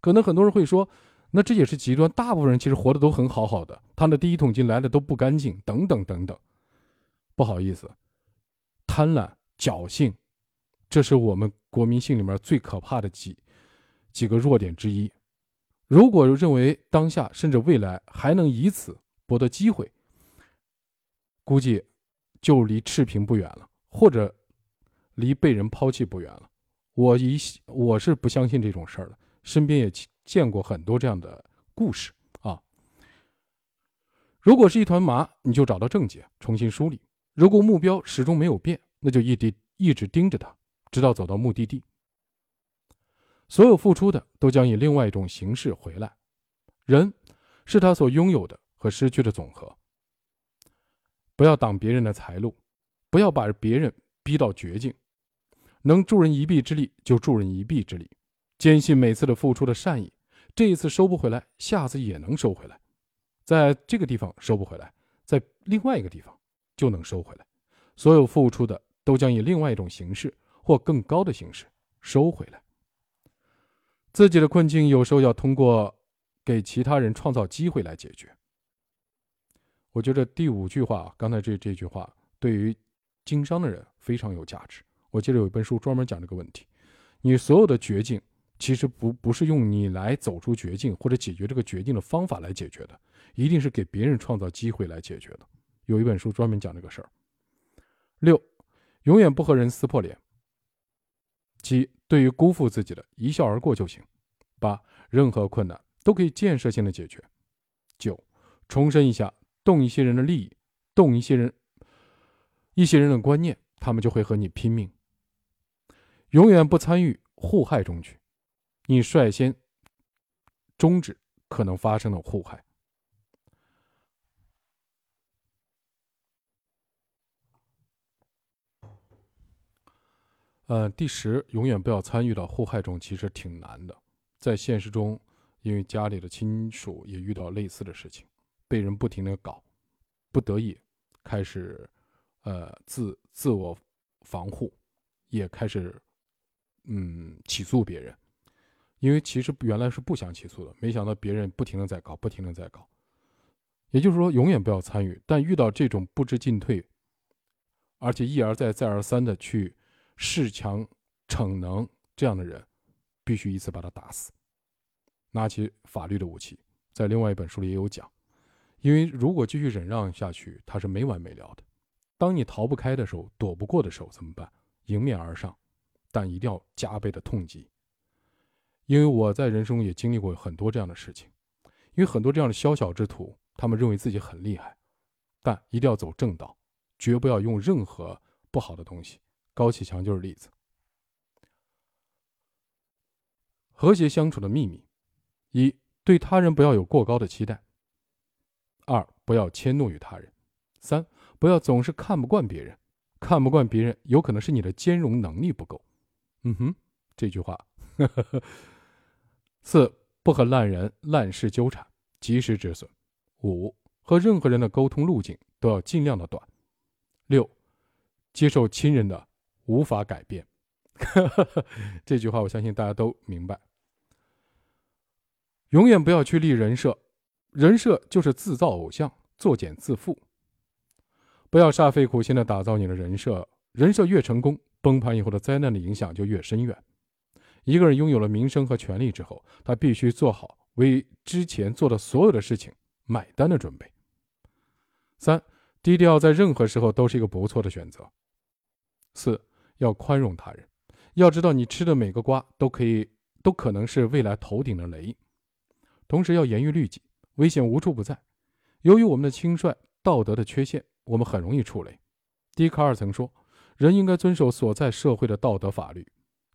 可能很多人会说，那这也是极端。大部分人其实活得都很好好的，他的第一桶金来的都不干净，等等等等。不好意思，贪婪、侥幸，这是我们国民性里面最可怕的几几个弱点之一。如果认为当下甚至未来还能以此博得机会，估计就离赤贫不远了，或者离被人抛弃不远了。我一我是不相信这种事儿的，身边也见过很多这样的故事啊。如果是一团麻，你就找到症结，重新梳理；如果目标始终没有变，那就一直一直盯着它，直到走到目的地。所有付出的都将以另外一种形式回来。人是他所拥有的和失去的总和。不要挡别人的财路，不要把别人逼到绝境。能助人一臂之力，就助人一臂之力。坚信每次的付出的善意，这一次收不回来，下次也能收回来。在这个地方收不回来，在另外一个地方就能收回来。所有付出的都将以另外一种形式或更高的形式收回来。自己的困境有时候要通过给其他人创造机会来解决。我觉得第五句话，刚才这这句话对于经商的人非常有价值。我记得有一本书专门讲这个问题。你所有的绝境，其实不不是用你来走出绝境或者解决这个绝境的方法来解决的，一定是给别人创造机会来解决的。有一本书专门讲这个事儿。六，永远不和人撕破脸。七，对于辜负自己的，一笑而过就行。八，任何困难都可以建设性的解决。九，重申一下，动一些人的利益，动一些人，一些人的观念，他们就会和你拼命。永远不参与互害中去，你率先终止可能发生的互害。呃，第十，永远不要参与到互害中，其实挺难的。在现实中，因为家里的亲属也遇到类似的事情，被人不停的搞，不得已开始，呃，自自我防护，也开始。嗯，起诉别人，因为其实原来是不想起诉的，没想到别人不停的在搞，不停的在搞。也就是说，永远不要参与，但遇到这种不知进退，而且一而再、再而三的去恃强逞能这样的人，必须一次把他打死，拿起法律的武器。在另外一本书里也有讲，因为如果继续忍让下去，他是没完没了的。当你逃不开的时候，躲不过的时候怎么办？迎面而上。但一定要加倍的痛击，因为我在人生中也经历过很多这样的事情。因为很多这样的宵小之徒，他们认为自己很厉害，但一定要走正道，绝不要用任何不好的东西。高启强就是例子。和谐相处的秘密：一、对他人不要有过高的期待；二、不要迁怒于他人；三、不要总是看不惯别人。看不惯别人，有可能是你的兼容能力不够。嗯哼，这句话。四不和烂人烂事纠缠，及时止损。五和任何人的沟通路径都要尽量的短。六接受亲人的无法改变。<laughs> 这句话我相信大家都明白。永远不要去立人设，人设就是自造偶像，作茧自缚。不要煞费苦心的打造你的人设，人设越成功。崩盘以后的灾难的影响就越深远。一个人拥有了名声和权力之后，他必须做好为之前做的所有的事情买单的准备。三，低调在任何时候都是一个不错的选择。四，要宽容他人，要知道你吃的每个瓜都可以，都可能是未来头顶的雷。同时要严于律己，危险无处不在。由于我们的轻率、道德的缺陷，我们很容易触雷。笛卡尔曾说。人应该遵守所在社会的道德法律，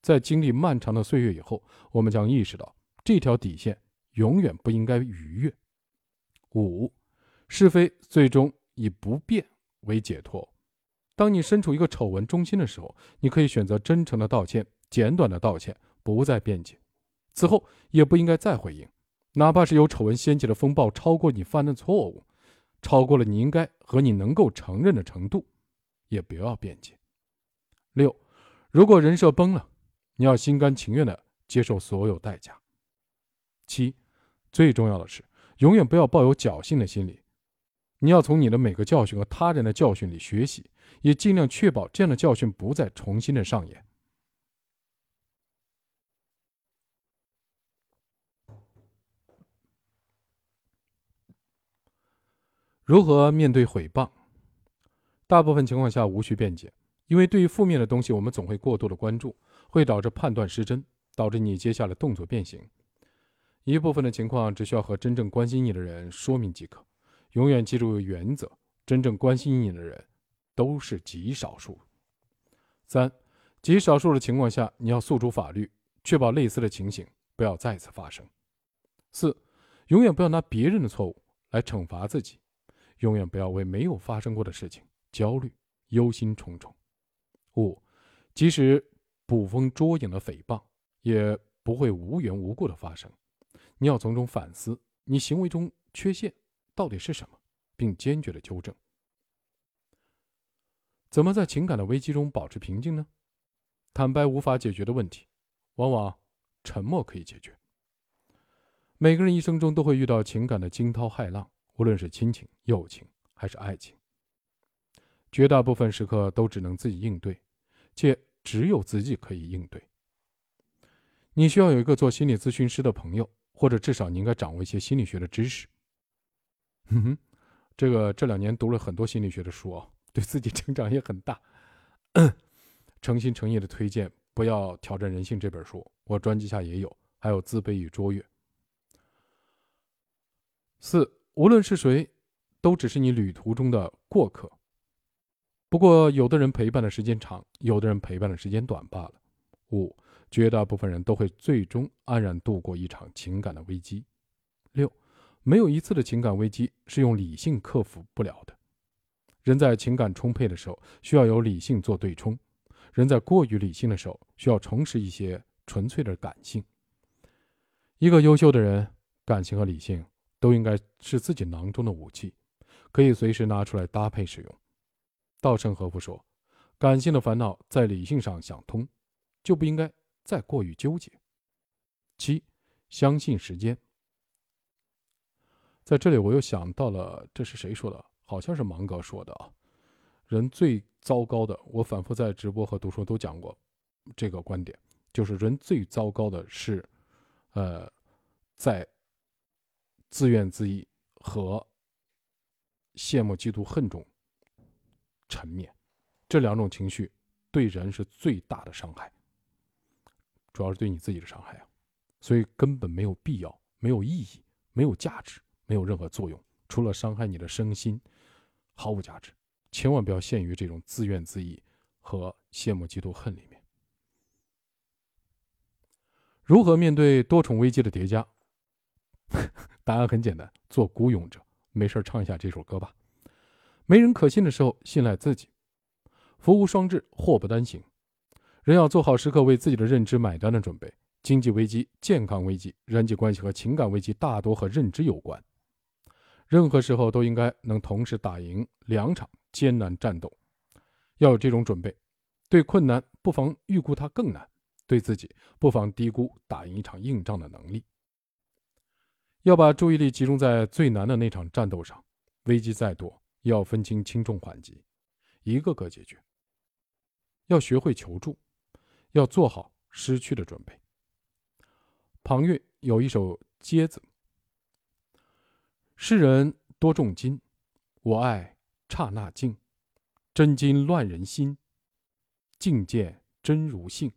在经历漫长的岁月以后，我们将意识到这条底线永远不应该逾越。五，是非最终以不变为解脱。当你身处一个丑闻中心的时候，你可以选择真诚的道歉，简短的道歉，不再辩解，此后也不应该再回应，哪怕是有丑闻掀起的风暴超过你犯的错误，超过了你应该和你能够承认的程度，也不要辩解。六，如果人设崩了，你要心甘情愿的接受所有代价。七，最重要的是，永远不要抱有侥幸的心理，你要从你的每个教训和他人的教训里学习，也尽量确保这样的教训不再重新的上演。如何面对毁谤？大部分情况下无需辩解。因为对于负面的东西，我们总会过度的关注，会导致判断失真，导致你接下来动作变形。一部分的情况只需要和真正关心你的人说明即可。永远记住原则：真正关心你的人都是极少数。三，极少数的情况下，你要诉诸法律，确保类似的情形不要再次发生。四，永远不要拿别人的错误来惩罚自己，永远不要为没有发生过的事情焦虑、忧心忡忡。五，即使捕风捉影的诽谤，也不会无缘无故的发生。你要从中反思，你行为中缺陷到底是什么，并坚决的纠正。怎么在情感的危机中保持平静呢？坦白无法解决的问题，往往沉默可以解决。每个人一生中都会遇到情感的惊涛骇浪，无论是亲情、友情，还是爱情。绝大部分时刻都只能自己应对，且只有自己可以应对。你需要有一个做心理咨询师的朋友，或者至少你应该掌握一些心理学的知识。哼哼，这个这两年读了很多心理学的书啊，对自己成长也很大。<coughs> 诚心诚意的推荐，不要挑战人性这本书，我专辑下也有，还有自卑与卓越。四，无论是谁，都只是你旅途中的过客。不过，有的人陪伴的时间长，有的人陪伴的时间短罢了。五，绝大部分人都会最终安然度过一场情感的危机。六，没有一次的情感危机是用理性克服不了的。人在情感充沛的时候，需要有理性做对冲；人在过于理性的时候，需要重拾一些纯粹的感性。一个优秀的人，感性和理性。都应该是自己囊中的武器，可以随时拿出来搭配使用。稻盛和夫说：“感性的烦恼在理性上想通，就不应该再过于纠结。”七，相信时间。在这里，我又想到了，这是谁说的？好像是芒格说的啊。人最糟糕的，我反复在直播和读书都讲过这个观点，就是人最糟糕的是，呃，在。自怨自艾和羡慕、嫉妒、恨中沉湎，这两种情绪对人是最大的伤害，主要是对你自己的伤害啊！所以根本没有必要、没有意义、没有价值、没有任何作用，除了伤害你的身心，毫无价值。千万不要陷于这种自怨自艾和羡慕、嫉妒、恨里面。如何面对多重危机的叠加？<laughs> 答案很简单，做孤勇者，没事唱一下这首歌吧。没人可信的时候，信赖自己。福无双至，祸不单行。人要做好时刻为自己的认知买单的准备。经济危机、健康危机、人际关系和情感危机，大多和认知有关。任何时候都应该能同时打赢两场艰难战斗，要有这种准备。对困难，不妨预估它更难；对自己，不妨低估打赢一场硬仗的能力。要把注意力集中在最难的那场战斗上，危机再多，要分清轻重缓急，一个个解决。要学会求助，要做好失去的准备。庞岳有一首《疖子》：世人多重金，我爱刹那静。真金乱人心，境见真如性。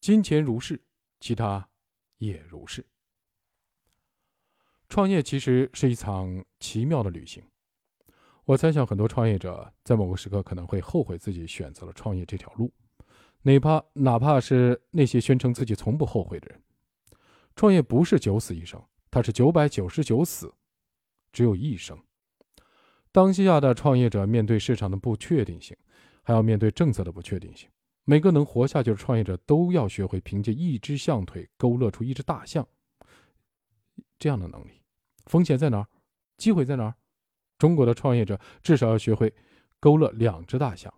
金钱如是，其他也如是。创业其实是一场奇妙的旅行。我猜想，很多创业者在某个时刻可能会后悔自己选择了创业这条路，哪怕哪怕是那些宣称自己从不后悔的人。创业不是九死一生，它是九百九十九死，只有一生。当下的创业者面对市场的不确定性，还要面对政策的不确定性。每个能活下去的创业者都要学会凭借一只象腿勾勒出一只大象这样的能力。风险在哪儿？机会在哪儿？中国的创业者至少要学会勾勒两只大象，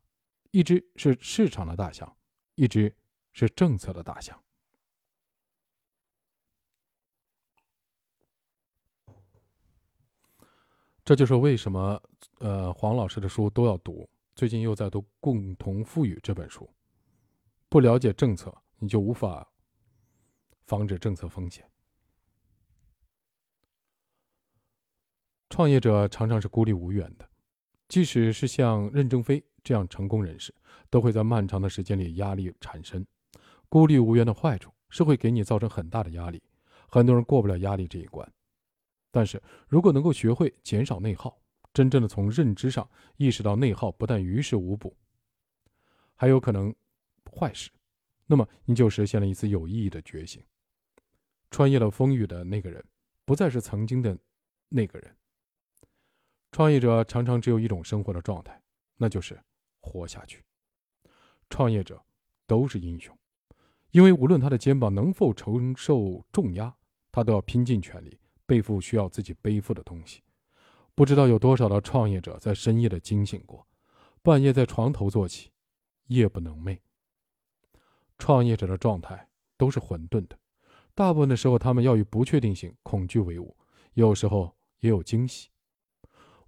一只是市场的大象，一只是政策的大象。这就是为什么，呃，黄老师的书都要读。最近又在读《共同富裕》这本书。不了解政策，你就无法防止政策风险。创业者常常是孤立无援的，即使是像任正非这样成功人士，都会在漫长的时间里压力产生。孤立无援的坏处是会给你造成很大的压力，很多人过不了压力这一关。但是如果能够学会减少内耗，真正的从认知上意识到内耗不但于事无补，还有可能坏事，那么你就实现了一次有意义的觉醒。穿越了风雨的那个人，不再是曾经的那个人。创业者常常只有一种生活的状态，那就是活下去。创业者都是英雄，因为无论他的肩膀能否承受重压，他都要拼尽全力背负需要自己背负的东西。不知道有多少的创业者在深夜的惊醒过，半夜在床头坐起，夜不能寐。创业者的状态都是混沌的，大部分的时候他们要与不确定性、恐惧为伍，有时候也有惊喜。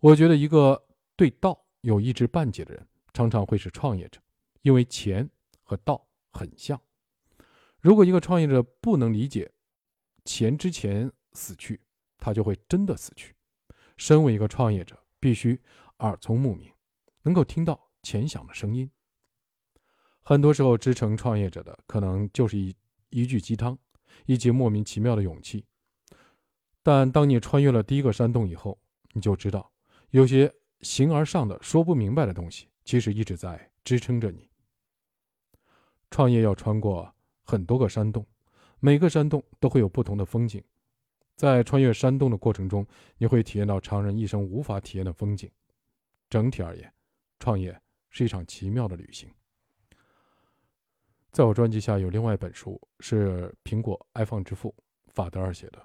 我觉得一个对道有一知半解的人，常常会是创业者，因为钱和道很像。如果一个创业者不能理解钱之前死去，他就会真的死去。身为一个创业者，必须耳聪目明，能够听到钱响的声音。很多时候，支撑创业者的可能就是一一句鸡汤，以及莫名其妙的勇气。但当你穿越了第一个山洞以后，你就知道，有些形而上的说不明白的东西，其实一直在支撑着你。创业要穿过很多个山洞，每个山洞都会有不同的风景。在穿越山洞的过程中，你会体验到常人一生无法体验的风景。整体而言，创业是一场奇妙的旅行。在我专辑下有另外一本书，是苹果 iPhone 之父法德尔写的《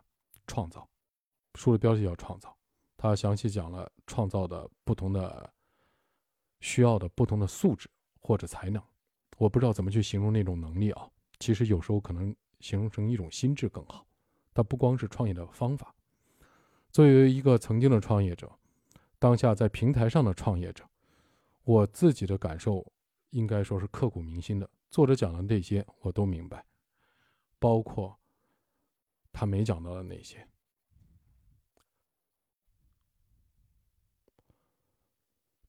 创造》，书的标题叫《创造》，他详细讲了创造的不同的需要的不同的素质或者才能。我不知道怎么去形容那种能力啊，其实有时候可能形容成一种心智更好。它不光是创业的方法。作为一个曾经的创业者，当下在平台上的创业者，我自己的感受应该说是刻骨铭心的。作者讲的那些我都明白，包括他没讲到的那些。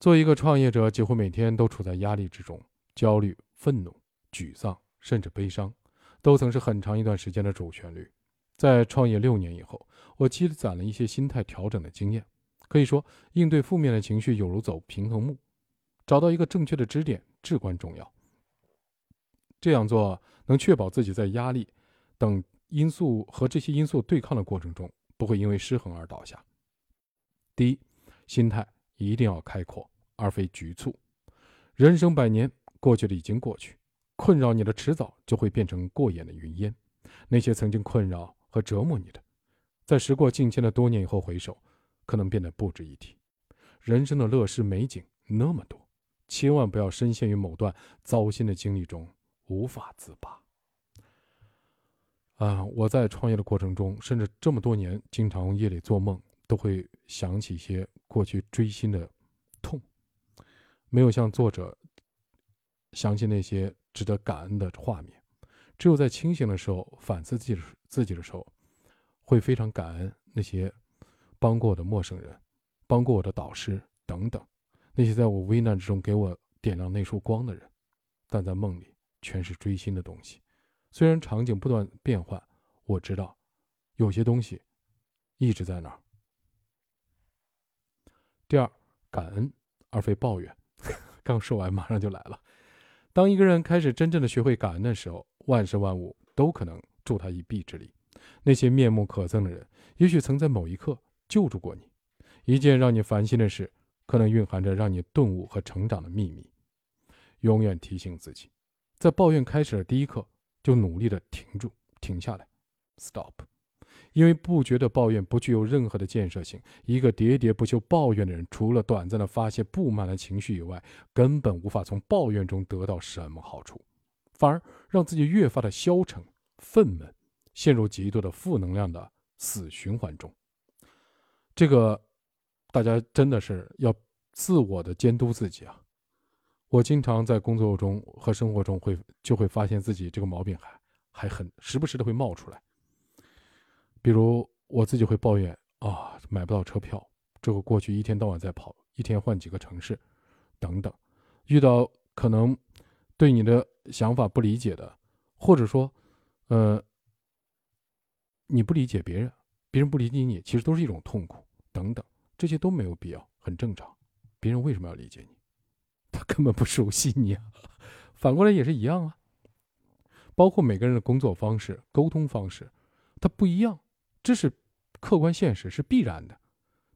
作为一个创业者，几乎每天都处在压力之中，焦虑、愤怒、沮丧，甚至悲伤，都曾是很长一段时间的主旋律。在创业六年以后，我积攒了一些心态调整的经验。可以说，应对负面的情绪有如走平衡木，找到一个正确的支点至关重要。这样做能确保自己在压力等因素和这些因素对抗的过程中，不会因为失衡而倒下。第一，心态一定要开阔，而非局促。人生百年，过去的已经过去，困扰你的迟早就会变成过眼的云烟。那些曾经困扰。和折磨你的，在时过境迁的多年以后回首，可能变得不值一提。人生的乐事美景那么多，千万不要深陷于某段糟心的经历中无法自拔。啊，我在创业的过程中，甚至这么多年，经常夜里做梦都会想起一些过去追星的痛，没有像作者想起那些值得感恩的画面。只有在清醒的时候反思自己的。自己的时候，会非常感恩那些帮过我的陌生人，帮过我的导师等等，那些在我危难之中给我点亮那束光的人。但在梦里全是追心的东西。虽然场景不断变换，我知道有些东西一直在那儿。第二，感恩而非抱怨。<laughs> 刚说完，马上就来了。当一个人开始真正的学会感恩的时候，万事万物都可能。助他一臂之力，那些面目可憎的人，也许曾在某一刻救助过你。一件让你烦心的事，可能蕴含着让你顿悟和成长的秘密。永远提醒自己，在抱怨开始的第一刻，就努力的停住，停下来，stop。因为不觉得抱怨不具有任何的建设性。一个喋喋不休抱怨的人，除了短暂的发泄不满的情绪以外，根本无法从抱怨中得到什么好处，反而让自己越发的消沉。愤懑，陷入极度的负能量的死循环中。这个，大家真的是要自我的监督自己啊！我经常在工作中和生活中会就会发现自己这个毛病还还很时不时的会冒出来。比如我自己会抱怨啊，买不到车票，这个过去一天到晚在跑，一天换几个城市，等等。遇到可能对你的想法不理解的，或者说。呃，你不理解别人，别人不理解你，其实都是一种痛苦。等等，这些都没有必要，很正常。别人为什么要理解你？他根本不熟悉你啊。反过来也是一样啊。包括每个人的工作方式、沟通方式，他不一样，这是客观现实，是必然的。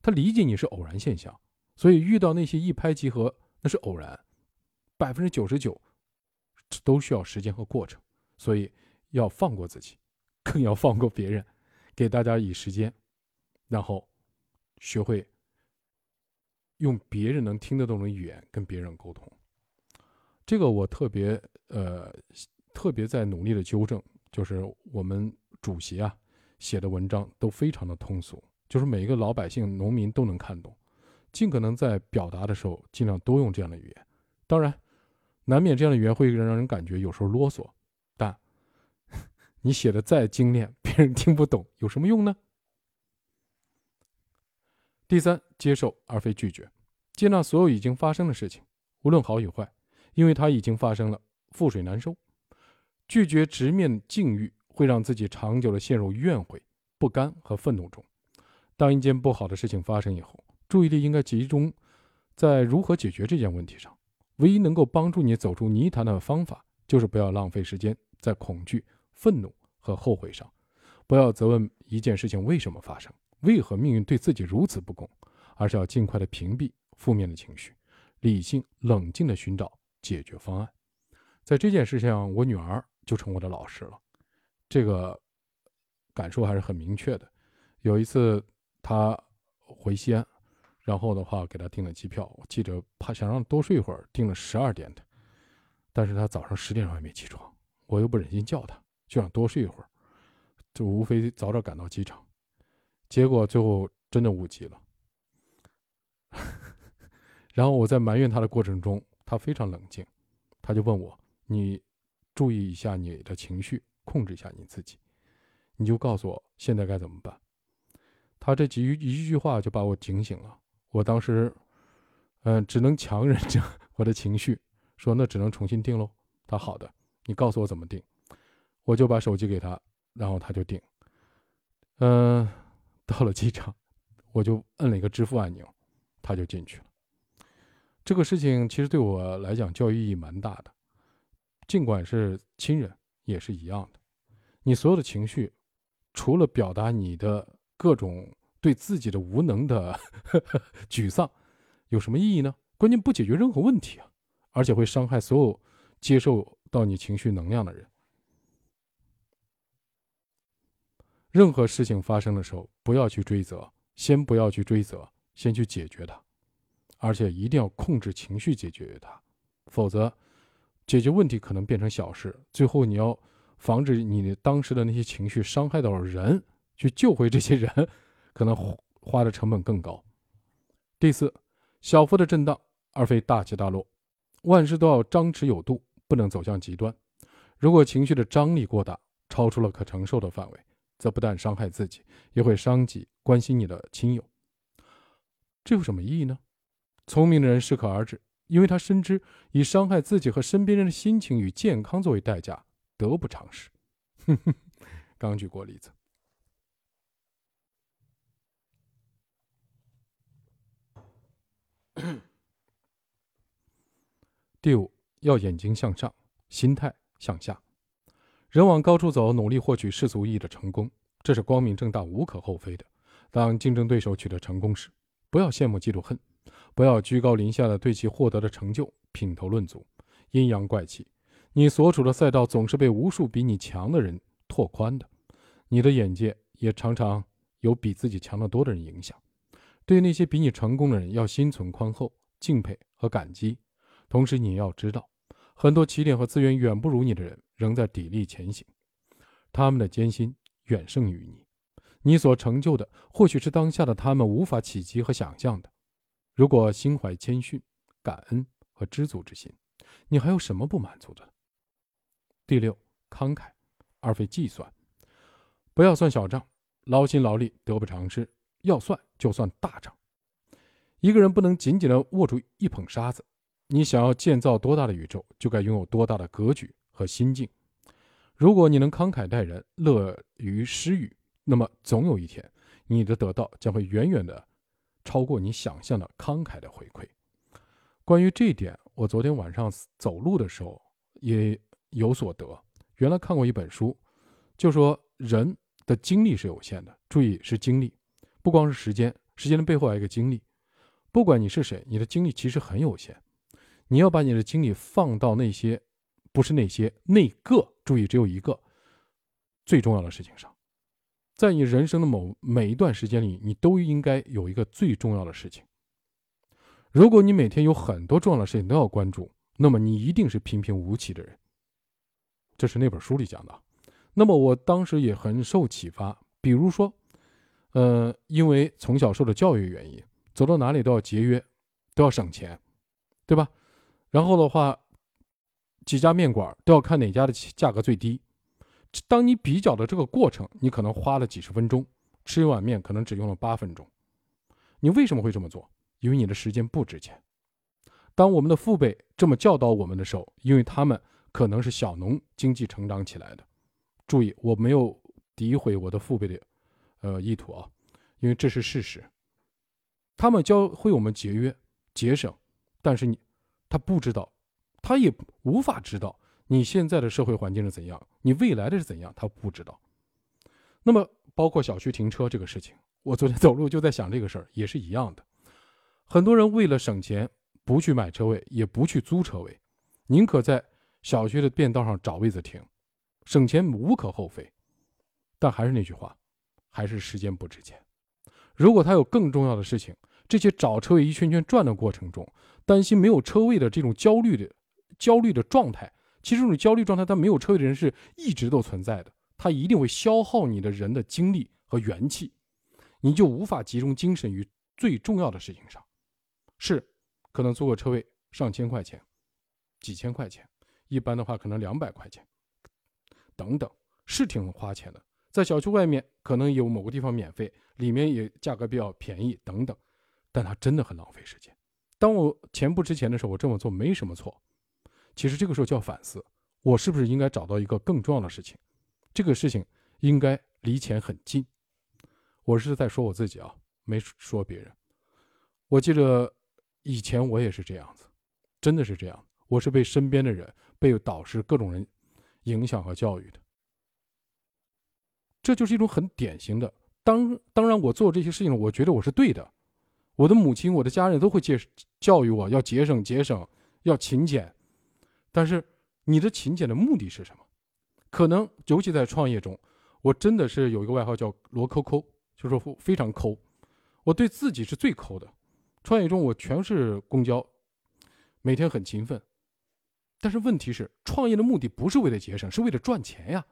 他理解你是偶然现象，所以遇到那些一拍即合，那是偶然。百分之九十九都需要时间和过程，所以。要放过自己，更要放过别人，给大家以时间，然后学会用别人能听得懂的语言跟别人沟通。这个我特别呃特别在努力的纠正，就是我们主席啊写的文章都非常的通俗，就是每一个老百姓、农民都能看懂。尽可能在表达的时候尽量多用这样的语言。当然，难免这样的语言会让人感觉有时候啰嗦，但 <laughs> 你写的再精炼，别人听不懂有什么用呢？第三，接受而非拒绝，接纳所有已经发生的事情，无论好与坏，因为它已经发生了，覆水难收。拒绝直面境遇，会让自己长久的陷入怨悔、不甘和愤怒中。当一件不好的事情发生以后，注意力应该集中在如何解决这件问题上。唯一能够帮助你走出泥潭的方法，就是不要浪费时间在恐惧、愤怒和后悔上，不要责问一件事情为什么发生，为何命运对自己如此不公，而是要尽快的屏蔽负面的情绪，理性冷静的寻找解决方案。在这件事上，我女儿就成我的老师了，这个感受还是很明确的。有一次，他回西安。然后的话，给他订了机票。记者怕想让多睡一会儿，订了十二点的，但是他早上十点钟还没起床，我又不忍心叫他，就想多睡一会儿，就无非早点赶到机场。结果最后真的误机了。<laughs> 然后我在埋怨他的过程中，他非常冷静，他就问我：“你注意一下你的情绪，控制一下你自己，你就告诉我现在该怎么办。”他这几一句话就把我警醒了。我当时，嗯，只能强忍着我的情绪，说那只能重新定喽。他好的，你告诉我怎么定，我就把手机给他，然后他就定。嗯，到了机场，我就摁了一个支付按钮，他就进去了。这个事情其实对我来讲教育意义蛮大的，尽管是亲人也是一样的。你所有的情绪，除了表达你的各种。对自己的无能的呵 <laughs> 呵沮丧有什么意义呢？关键不解决任何问题啊，而且会伤害所有接受到你情绪能量的人。任何事情发生的时候，不要去追责，先不要去追责，先去解决它，而且一定要控制情绪解决它，否则解决问题可能变成小事，最后你要防止你当时的那些情绪伤害到了人，去救回这些人。可能花的成本更高。第四，小幅的震荡而非大起大落，万事都要张弛有度，不能走向极端。如果情绪的张力过大，超出了可承受的范围，则不但伤害自己，也会伤及关心你的亲友。这有什么意义呢？聪明的人适可而止，因为他深知以伤害自己和身边人的心情与健康作为代价，得不偿失。刚举过例子。第五，要眼睛向上，心态向下。人往高处走，努力获取世俗意义的成功，这是光明正大、无可厚非的。当竞争对手取得成功时，不要羡慕、嫉妒、恨，不要居高临下的对其获得的成就品头论足、阴阳怪气。你所处的赛道总是被无数比你强的人拓宽的，你的眼界也常常有比自己强得多的人影响。对那些比你成功的人，要心存宽厚、敬佩和感激。同时，你要知道，很多起点和资源远不如你的人，仍在砥砺前行。他们的艰辛远胜于你，你所成就的，或许是当下的他们无法企及和想象的。如果心怀谦逊、感恩和知足之心，你还有什么不满足的？第六，慷慨，而非计算。不要算小账，劳心劳力得不偿失。要算就算大账。一个人不能紧紧的握住一捧沙子。你想要建造多大的宇宙，就该拥有多大的格局和心境。如果你能慷慨待人，乐于施予，那么总有一天，你的得到将会远远的超过你想象的慷慨的回馈。关于这一点，我昨天晚上走路的时候也有所得。原来看过一本书，就说人的精力是有限的，注意是精力。不光是时间，时间的背后还有一个精力。不管你是谁，你的精力其实很有限。你要把你的精力放到那些，不是那些那个，注意只有一个最重要的事情上。在你人生的某每一段时间里，你都应该有一个最重要的事情。如果你每天有很多重要的事情都要关注，那么你一定是平平无奇的人。这是那本书里讲的。那么我当时也很受启发，比如说。呃，因为从小受的教育原因，走到哪里都要节约，都要省钱，对吧？然后的话，几家面馆都要看哪家的价格最低。当你比较的这个过程，你可能花了几十分钟，吃一碗面可能只用了八分钟。你为什么会这么做？因为你的时间不值钱。当我们的父辈这么教导我们的时候，因为他们可能是小农经济成长起来的。注意，我没有诋毁我的父辈的，呃，意图啊，因为这是事实。他们教会我们节约、节省，但是你，他不知道，他也无法知道你现在的社会环境是怎样，你未来的是怎样，他不知道。那么，包括小区停车这个事情，我昨天走路就在想这个事儿，也是一样的。很多人为了省钱，不去买车位，也不去租车位，宁可在小区的便道上找位子停。省钱无可厚非，但还是那句话，还是时间不值钱。如果他有更重要的事情，这些找车位一圈圈转的过程中，担心没有车位的这种焦虑的焦虑的状态，其实这种焦虑状态，他没有车位的人是一直都存在的。他一定会消耗你的人的精力和元气，你就无法集中精神于最重要的事情上。是，可能租个车位上千块钱，几千块钱，一般的话可能两百块钱。等等，是挺花钱的。在小区外面可能有某个地方免费，里面也价格比较便宜等等，但它真的很浪费时间。当我钱不值钱的时候，我这么做没什么错。其实这个时候就要反思，我是不是应该找到一个更重要的事情？这个事情应该离钱很近。我是在说我自己啊，没说别人。我记得以前我也是这样子，真的是这样。我是被身边的人、被导师各种人。影响和教育的，这就是一种很典型的。当当然，我做这些事情，我觉得我是对的。我的母亲、我的家人都会介教育我要节省、节省，要勤俭。但是，你的勤俭的目的是什么？可能尤其在创业中，我真的是有一个外号叫“罗抠抠”，就是非常抠。我对自己是最抠的。创业中，我全是公交，每天很勤奋。但是问题是，创业的目的不是为了节省，是为了赚钱呀。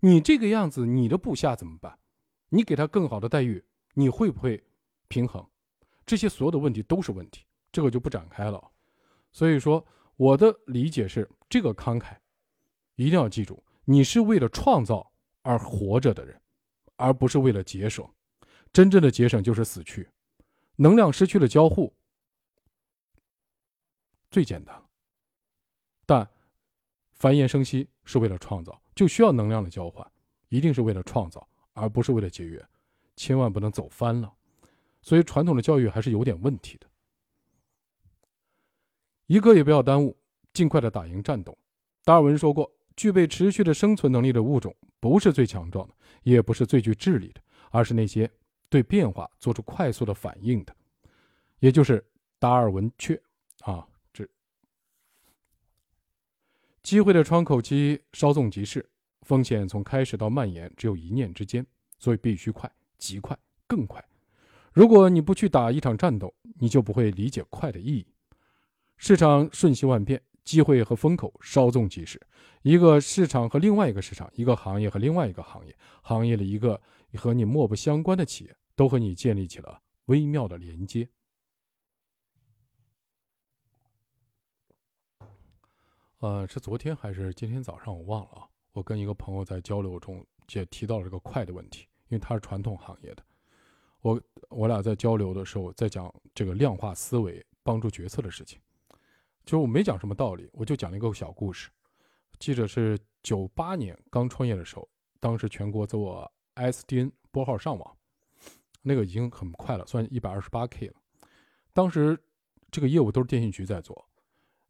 你这个样子，你的部下怎么办？你给他更好的待遇，你会不会平衡？这些所有的问题都是问题，这个就不展开了。所以说，我的理解是，这个慷慨一定要记住，你是为了创造而活着的人，而不是为了节省。真正的节省就是死去，能量失去了交互，最简单。繁衍生息是为了创造，就需要能量的交换，一定是为了创造，而不是为了节约，千万不能走翻了。所以传统的教育还是有点问题的。一个也不要耽误，尽快的打赢战斗。达尔文说过，具备持续的生存能力的物种，不是最强壮的，也不是最具智力的，而是那些对变化做出快速的反应的，也就是达尔文雀啊。机会的窗口期稍纵即逝，风险从开始到蔓延只有一念之间，所以必须快、极快、更快。如果你不去打一场战斗，你就不会理解快的意义。市场瞬息万变，机会和风口稍纵即逝。一个市场和另外一个市场，一个行业和另外一个行业，行业的一个和你漠不相关的企业，都和你建立起了微妙的连接。呃，是昨天还是今天早上？我忘了啊。我跟一个朋友在交流中也提到了这个快的问题，因为他是传统行业的。我我俩在交流的时候，在讲这个量化思维帮助决策的事情。就我没讲什么道理，我就讲了一个小故事。记得是九八年刚创业的时候，当时全国做 SDN 拨号上网，那个已经很快了，算一百二十八 K 了。当时这个业务都是电信局在做。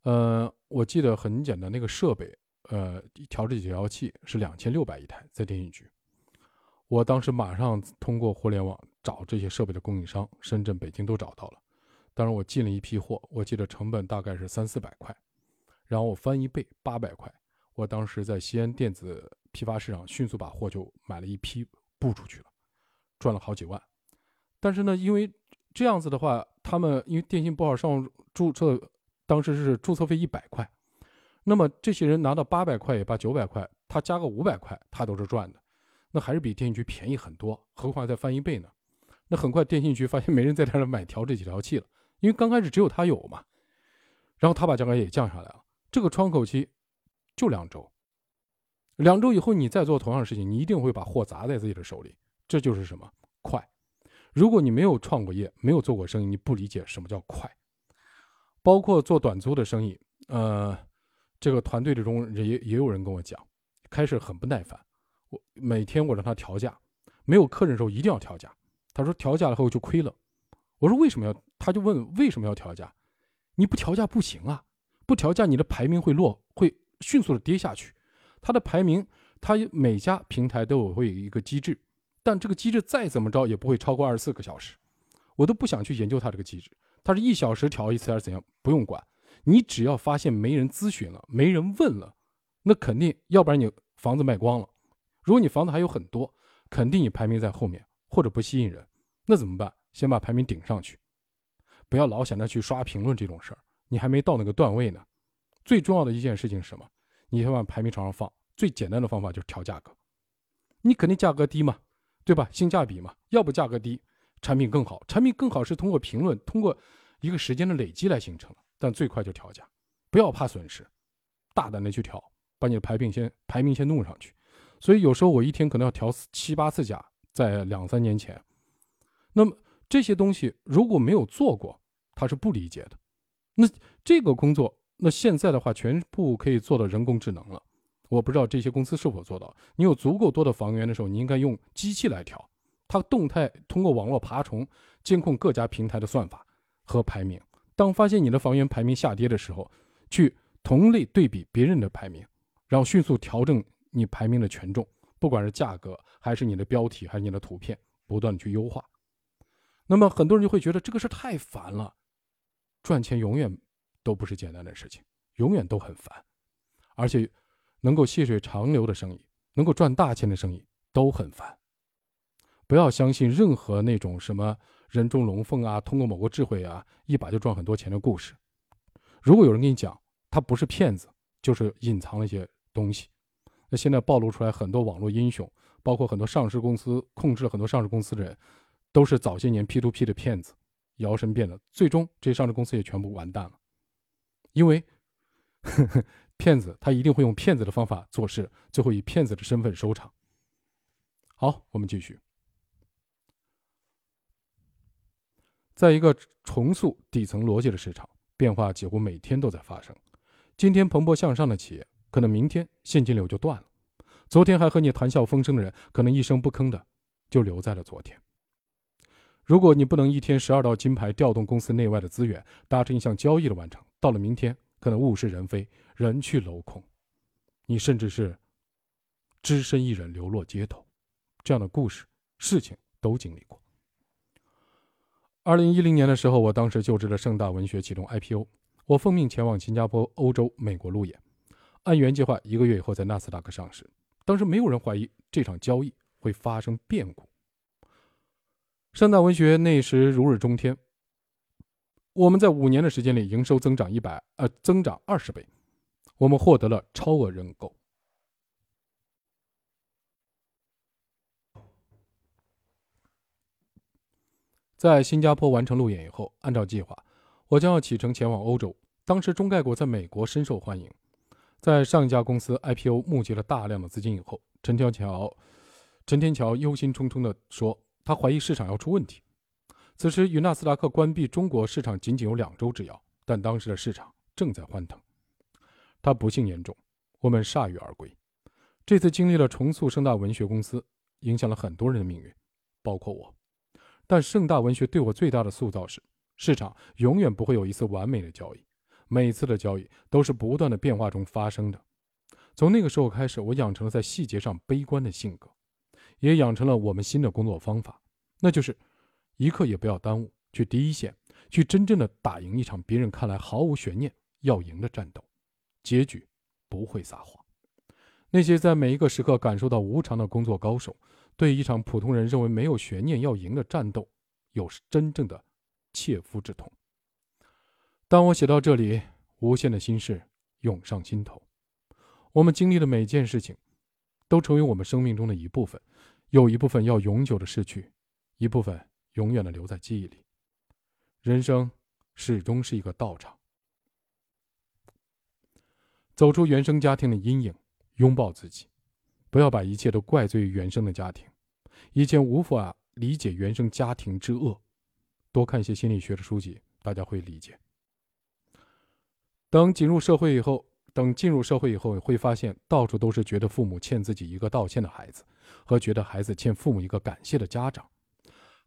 呃，我记得很简单，那个设备，呃，调制解调器是两千六百一台，在电信局。我当时马上通过互联网找这些设备的供应商，深圳、北京都找到了。当然，我进了一批货，我记得成本大概是三四百块，然后我翻一倍，八百块。我当时在西安电子批发市场迅速把货就买了一批布出去了，赚了好几万。但是呢，因为这样子的话，他们因为电信不好上注册。当时是注册费一百块，那么这些人拿到八百块也罢，九百块，他加个五百块，他都是赚的，那还是比电信局便宜很多。何况再翻一倍呢？那很快电信局发现没人在这儿买调这几条气了，因为刚开始只有他有嘛。然后他把价格也降下来了，这个窗口期就两周。两周以后你再做同样的事情，你一定会把货砸在自己的手里。这就是什么快？如果你没有创过业，没有做过生意，你不理解什么叫快。包括做短租的生意，呃，这个团队之中也也有人跟我讲，开始很不耐烦。我每天我让他调价，没有客人的时候一定要调价。他说调价了后就亏了。我说为什么要？他就问为什么要调价？你不调价不行啊！不调价，你的排名会落，会迅速的跌下去。他的排名，他每家平台都有会有一个机制，但这个机制再怎么着也不会超过二十四个小时。我都不想去研究它这个机制，他是一小时调一次还是怎样？不用管，你只要发现没人咨询了，没人问了，那肯定，要不然你房子卖光了。如果你房子还有很多，肯定你排名在后面或者不吸引人，那怎么办？先把排名顶上去。不要老想着去刷评论这种事儿，你还没到那个段位呢。最重要的一件事情是什么？你先往排名朝上放。最简单的方法就是调价格，你肯定价格低嘛，对吧？性价比嘛。要不价格低，产品更好。产品更好是通过评论，通过一个时间的累积来形成的。但最快就调价，不要怕损失，大胆的去调，把你的排名先排名先弄上去。所以有时候我一天可能要调七八次价，在两三年前。那么这些东西如果没有做过，他是不理解的，那这个工作，那现在的话全部可以做到人工智能了。我不知道这些公司是否做到。你有足够多的房源的时候，你应该用机器来调，它动态通过网络爬虫监控各家平台的算法和排名。当发现你的房源排名下跌的时候，去同类对比别人的排名，然后迅速调整你排名的权重，不管是价格还是你的标题还是你的图片，不断的去优化。那么很多人就会觉得这个事太烦了。赚钱永远都不是简单的事情，永远都很烦，而且能够细水长流的生意，能够赚大钱的生意都很烦。不要相信任何那种什么人中龙凤啊，通过某个智慧啊，一把就赚很多钱的故事。如果有人跟你讲他不是骗子，就是隐藏了一些东西。那现在暴露出来很多网络英雄，包括很多上市公司控制了很多上市公司的人，都是早些年 P to P 的骗子。摇身变的，最终这些上市公司也全部完蛋了，因为 <laughs> 骗子他一定会用骗子的方法做事，最后以骗子的身份收场。好，我们继续，在一个重塑底层逻辑的市场，变化几乎每天都在发生。今天蓬勃向上的企业，可能明天现金流就断了；昨天还和你谈笑风生的人，可能一声不吭的就留在了昨天。如果你不能一天十二道金牌调动公司内外的资源，达成一项交易的完成，到了明天可能物是人非，人去楼空，你甚至是只身一人流落街头，这样的故事事情都经历过。二零一零年的时候，我当时就职了盛大文学启动 IPO，我奉命前往新加坡、欧洲、美国路演，按原计划一个月以后在纳斯达克上市。当时没有人怀疑这场交易会发生变故。盛大文学那时如日中天，我们在五年的时间里营收增长一百呃增长二十倍，我们获得了超额认购。在新加坡完成路演以后，按照计划，我将要启程前往欧洲。当时中概股在美国深受欢迎，在上一家公司 IPO 募集了大量的资金以后，陈天桥陈天桥忧心忡忡地说。他怀疑市场要出问题。此时与纳斯达克关闭中国市场仅仅有两周之遥，但当时的市场正在欢腾。他不幸言中，我们铩羽而归。这次经历了重塑盛大文学公司，影响了很多人的命运，包括我。但盛大文学对我最大的塑造是：市场永远不会有一次完美的交易，每次的交易都是不断的变化中发生的。从那个时候开始，我养成了在细节上悲观的性格。也养成了我们新的工作方法，那就是一刻也不要耽误，去第一线，去真正的打赢一场别人看来毫无悬念要赢的战斗，结局不会撒谎。那些在每一个时刻感受到无常的工作高手，对一场普通人认为没有悬念要赢的战斗，有真正的切肤之痛。当我写到这里，无限的心事涌上心头。我们经历的每件事情。都成为我们生命中的一部分，有一部分要永久的逝去，一部分永远的留在记忆里。人生始终是一个道场。走出原生家庭的阴影，拥抱自己，不要把一切都怪罪于原生的家庭。以前无法理解原生家庭之恶，多看一些心理学的书籍，大家会理解。等进入社会以后，等进入社会以后，会发现到处都是觉得父母欠自己一个道歉的孩子，和觉得孩子欠父母一个感谢的家长。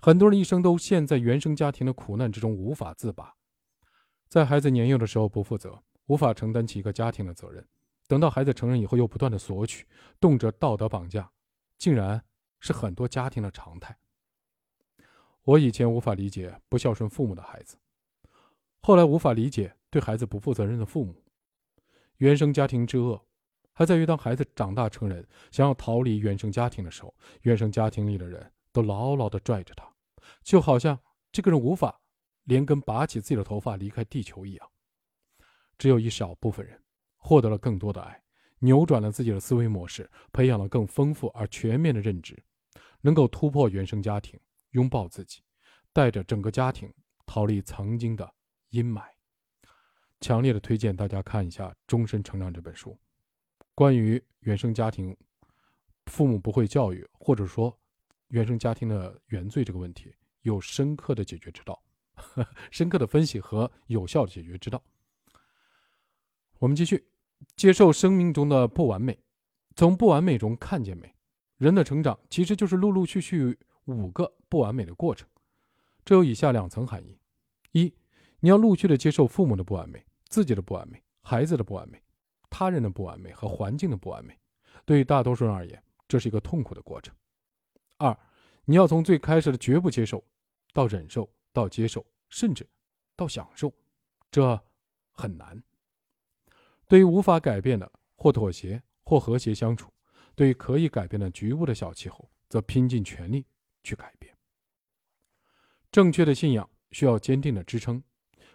很多人一生都陷在原生家庭的苦难之中，无法自拔。在孩子年幼的时候不负责。无法承担起一个家庭的责任，等到孩子成人以后又不断的索取，动辄道德绑架，竟然是很多家庭的常态。我以前无法理解不孝顺父母的孩子，后来无法理解对孩子不负责任的父母。原生家庭之恶，还在于当孩子长大成人，想要逃离原生家庭的时候，原生家庭里的人都牢牢的拽着他，就好像这个人无法连根拔起自己的头发离开地球一样。只有一小部分人获得了更多的爱，扭转了自己的思维模式，培养了更丰富而全面的认知，能够突破原生家庭，拥抱自己，带着整个家庭逃离曾经的阴霾。强烈的推荐大家看一下《终身成长》这本书，关于原生家庭、父母不会教育，或者说原生家庭的原罪这个问题，有深刻的解决之道，<laughs> 深刻的分析和有效的解决之道。我们继续接受生命中的不完美，从不完美中看见美。人的成长其实就是陆陆续续五个不完美的过程，这有以下两层含义：一，你要陆续的接受父母的不完美、自己的不完美、孩子的不完美、他人的不完美和环境的不完美。对于大多数人而言，这是一个痛苦的过程。二，你要从最开始的绝不接受，到忍受，到接受，甚至到享受，这很难。对于无法改变的，或妥协，或和谐相处；对于可以改变的局部的小气候，则拼尽全力去改变。正确的信仰需要坚定的支撑，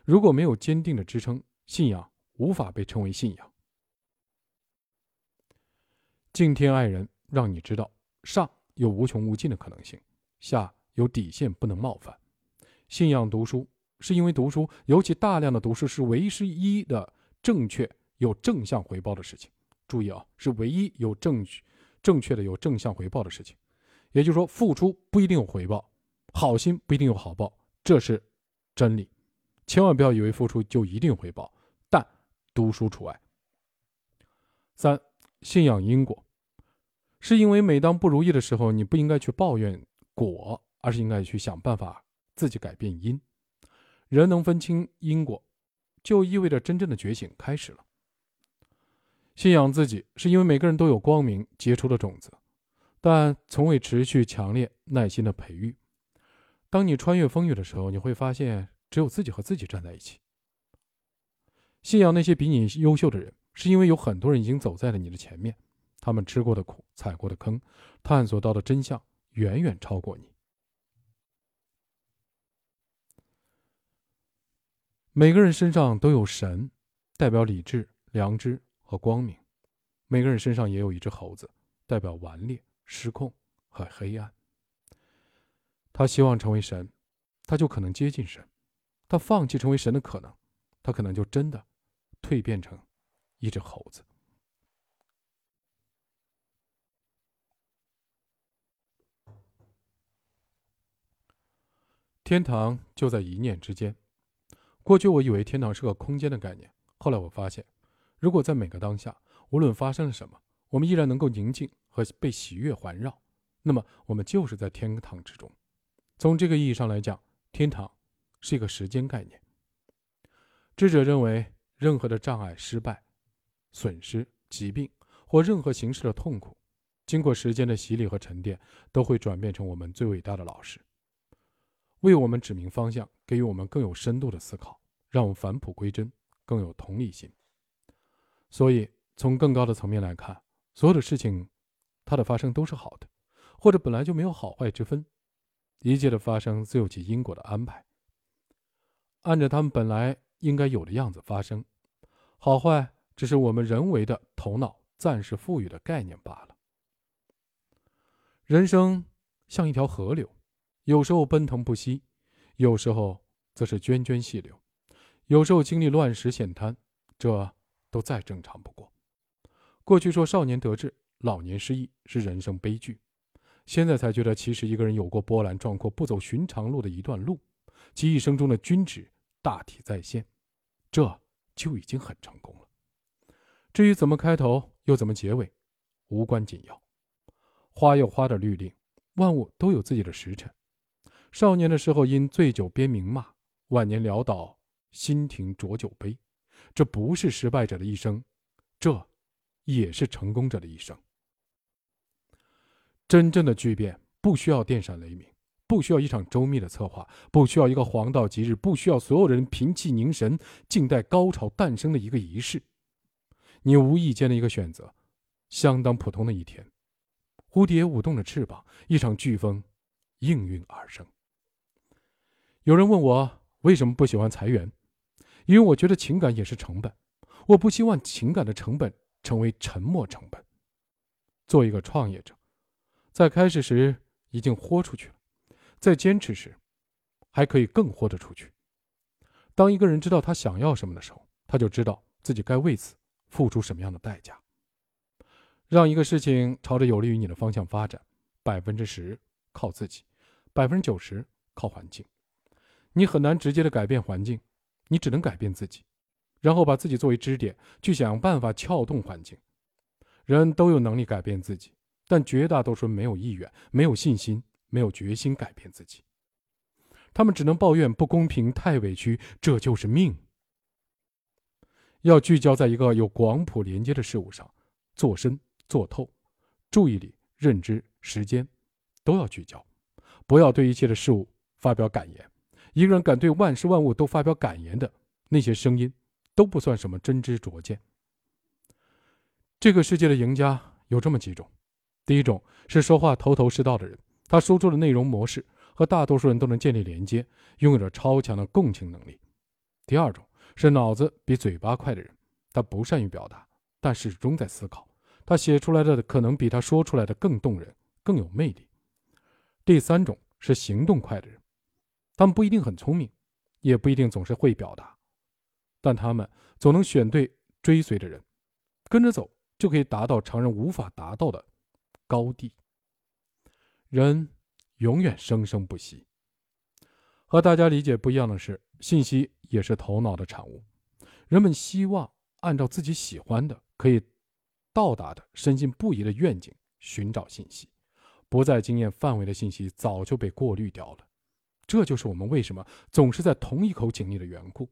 如果没有坚定的支撑，信仰无法被称为信仰。敬天爱人，让你知道上有无穷无尽的可能性，下有底线不能冒犯。信仰读书，是因为读书，尤其大量的读书，是唯一的正确。有正向回报的事情，注意啊，是唯一有正确、正确的有正向回报的事情。也就是说，付出不一定有回报，好心不一定有好报，这是真理。千万不要以为付出就一定有回报，但读书除外。三、信仰因果，是因为每当不如意的时候，你不应该去抱怨果，而是应该去想办法自己改变因。人能分清因果，就意味着真正的觉醒开始了。信仰自己，是因为每个人都有光明结出的种子，但从未持续、强烈、耐心的培育。当你穿越风雨的时候，你会发现只有自己和自己站在一起。信仰那些比你优秀的人，是因为有很多人已经走在了你的前面，他们吃过的苦、踩过的坑、探索到的真相，远远超过你。每个人身上都有神，代表理智、良知。和光明，每个人身上也有一只猴子，代表顽劣、失控和黑暗。他希望成为神，他就可能接近神；他放弃成为神的可能，他可能就真的蜕变成一只猴子。天堂就在一念之间。过去我以为天堂是个空间的概念，后来我发现。如果在每个当下，无论发生了什么，我们依然能够宁静和被喜悦环绕，那么我们就是在天堂之中。从这个意义上来讲，天堂是一个时间概念。智者认为，任何的障碍、失败、损失、疾病或任何形式的痛苦，经过时间的洗礼和沉淀，都会转变成我们最伟大的老师，为我们指明方向，给予我们更有深度的思考，让我们返璞归真，更有同理心。所以，从更高的层面来看，所有的事情，它的发生都是好的，或者本来就没有好坏之分。一切的发生自有其因果的安排，按照他们本来应该有的样子发生。好坏只是我们人为的头脑暂时赋予的概念罢了。人生像一条河流，有时候奔腾不息，有时候则是涓涓细流，有时候经历乱石险滩，这都再正常不过。过去说少年得志，老年失意是人生悲剧，现在才觉得，其实一个人有过波澜壮阔、不走寻常路的一段路，其一生中的均值大体在线，这就已经很成功了。至于怎么开头又怎么结尾，无关紧要。花有花的律令，万物都有自己的时辰。少年的时候因醉酒边名骂，晚年潦倒心停浊酒杯，这不是失败者的一生，这也是成功者的一生。真正的巨变不需要电闪雷鸣，不需要一场周密的策划，不需要一个黄道吉日，不需要所有人屏气凝神，静待高潮诞生的一个仪式。你无意间的一个选择，相当普通的一天，蝴蝶舞动着翅膀，一场飓风应运而生。有人问我为什么不喜欢裁员，因为我觉得情感也是成本，我不希望情感的成本成为沉默成本。做一个创业者，在开始时已经豁出去了，在坚持时，还可以更豁得出去。当一个人知道他想要什么的时候，他就知道自己该为此付出什么样的代价。让一个事情朝着有利于你的方向发展，百分之十靠自己，百分之九十靠环境。你很难直接的改变环境，你只能改变自己，然后把自己作为支点，去想办法撬动环境。人都有能力改变自己，但绝大多数人没有意愿、没有信心、没有决心改变自己。他们只能抱怨不公平、太委屈，这就是命。要聚焦在一个有广谱连接的事物上，做深做透，注意力、认知、时间，都要聚焦，不要对一切的事物发表感言。一个人敢对万事万物都发表感言的那些声音，都不算什么真知灼见。这个世界的赢家有这么几种：第一种是说话头头是道的人，他说出的内容模式和大多数人都能建立连接，拥有着超强的共情能力；第二种是脑子比嘴巴快的人，他不善于表达，但始终在思考，他写出来的可能比他说出来的更动人、更有魅力；第三种是行动快的人。他们不一定很聪明，也不一定总是会表达，但他们总能选对追随的人，跟着走就可以达到常人无法达到的高地。人永远生生不息。和大家理解不一样的是，信息也是头脑的产物。人们希望按照自己喜欢的、可以到达的、深信不疑的愿景寻找信息，不在经验范围的信息早就被过滤掉了。这就是我们为什么总是在同一口井里的缘故。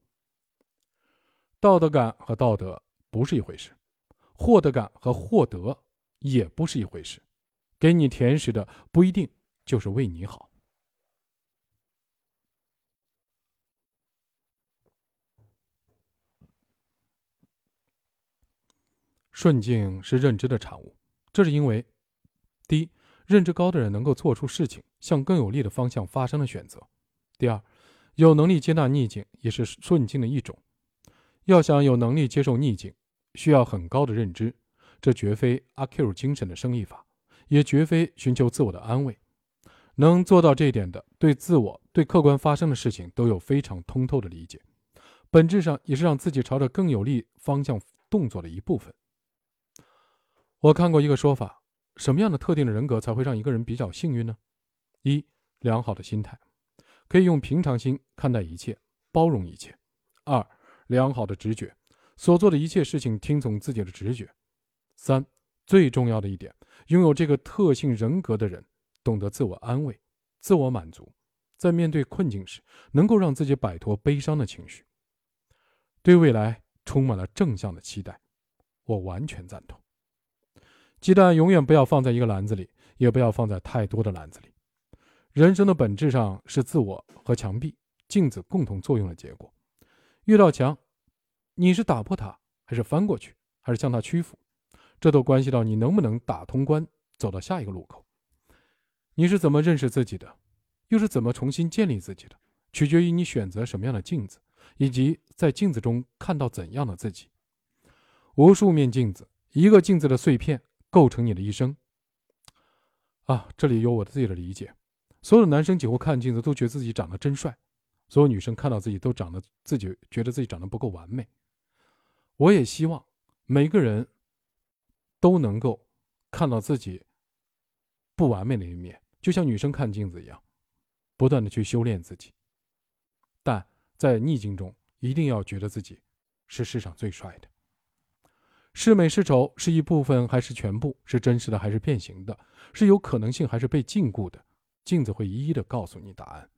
道德感和道德不是一回事，获得感和获得也不是一回事。给你甜食的不一定就是为你好。顺境是认知的产物，这是因为，第一。认知高的人能够做出事情向更有利的方向发生的选择。第二，有能力接纳逆境也是顺境的一种。要想有能力接受逆境，需要很高的认知，这绝非阿 Q 精神的生意法，也绝非寻求自我的安慰。能做到这一点的，对自我、对客观发生的事情都有非常通透的理解，本质上也是让自己朝着更有利方向动作的一部分。我看过一个说法。什么样的特定的人格才会让一个人比较幸运呢？一、良好的心态，可以用平常心看待一切，包容一切；二、良好的直觉，所做的一切事情听从自己的直觉；三、最重要的一点，拥有这个特性人格的人，懂得自我安慰、自我满足，在面对困境时，能够让自己摆脱悲伤的情绪，对未来充满了正向的期待。我完全赞同。鸡蛋永远不要放在一个篮子里，也不要放在太多的篮子里。人生的本质上是自我和墙壁、镜子共同作用的结果。遇到墙，你是打破它，还是翻过去，还是向它屈服？这都关系到你能不能打通关，走到下一个路口。你是怎么认识自己的，又是怎么重新建立自己的，取决于你选择什么样的镜子，以及在镜子中看到怎样的自己。无数面镜子，一个镜子的碎片。构成你的一生。啊，这里有我自己的理解。所有的男生几乎看镜子都觉得自己长得真帅，所有女生看到自己都长得自己觉得自己长得不够完美。我也希望每个人都能够看到自己不完美的一面，就像女生看镜子一样，不断的去修炼自己。但在逆境中，一定要觉得自己是世上最帅的。是美是丑，是一部分还是全部？是真实的还是变形的？是有可能性还是被禁锢的？镜子会一一的告诉你答案。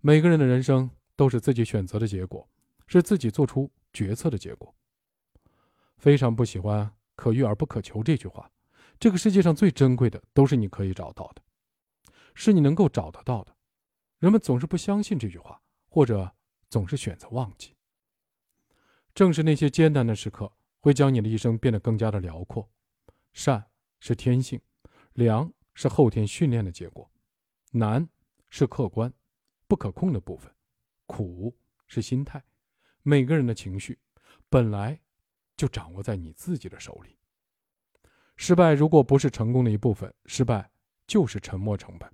每个人的人生都是自己选择的结果，是自己做出决策的结果。非常不喜欢“可遇而不可求”这句话。这个世界上最珍贵的都是你可以找到的，是你能够找得到的。人们总是不相信这句话，或者总是选择忘记。正是那些艰难的时刻。会将你的一生变得更加的辽阔。善是天性，良是后天训练的结果，难是客观不可控的部分，苦是心态。每个人的情绪本来就掌握在你自己的手里。失败如果不是成功的一部分，失败就是沉没成本。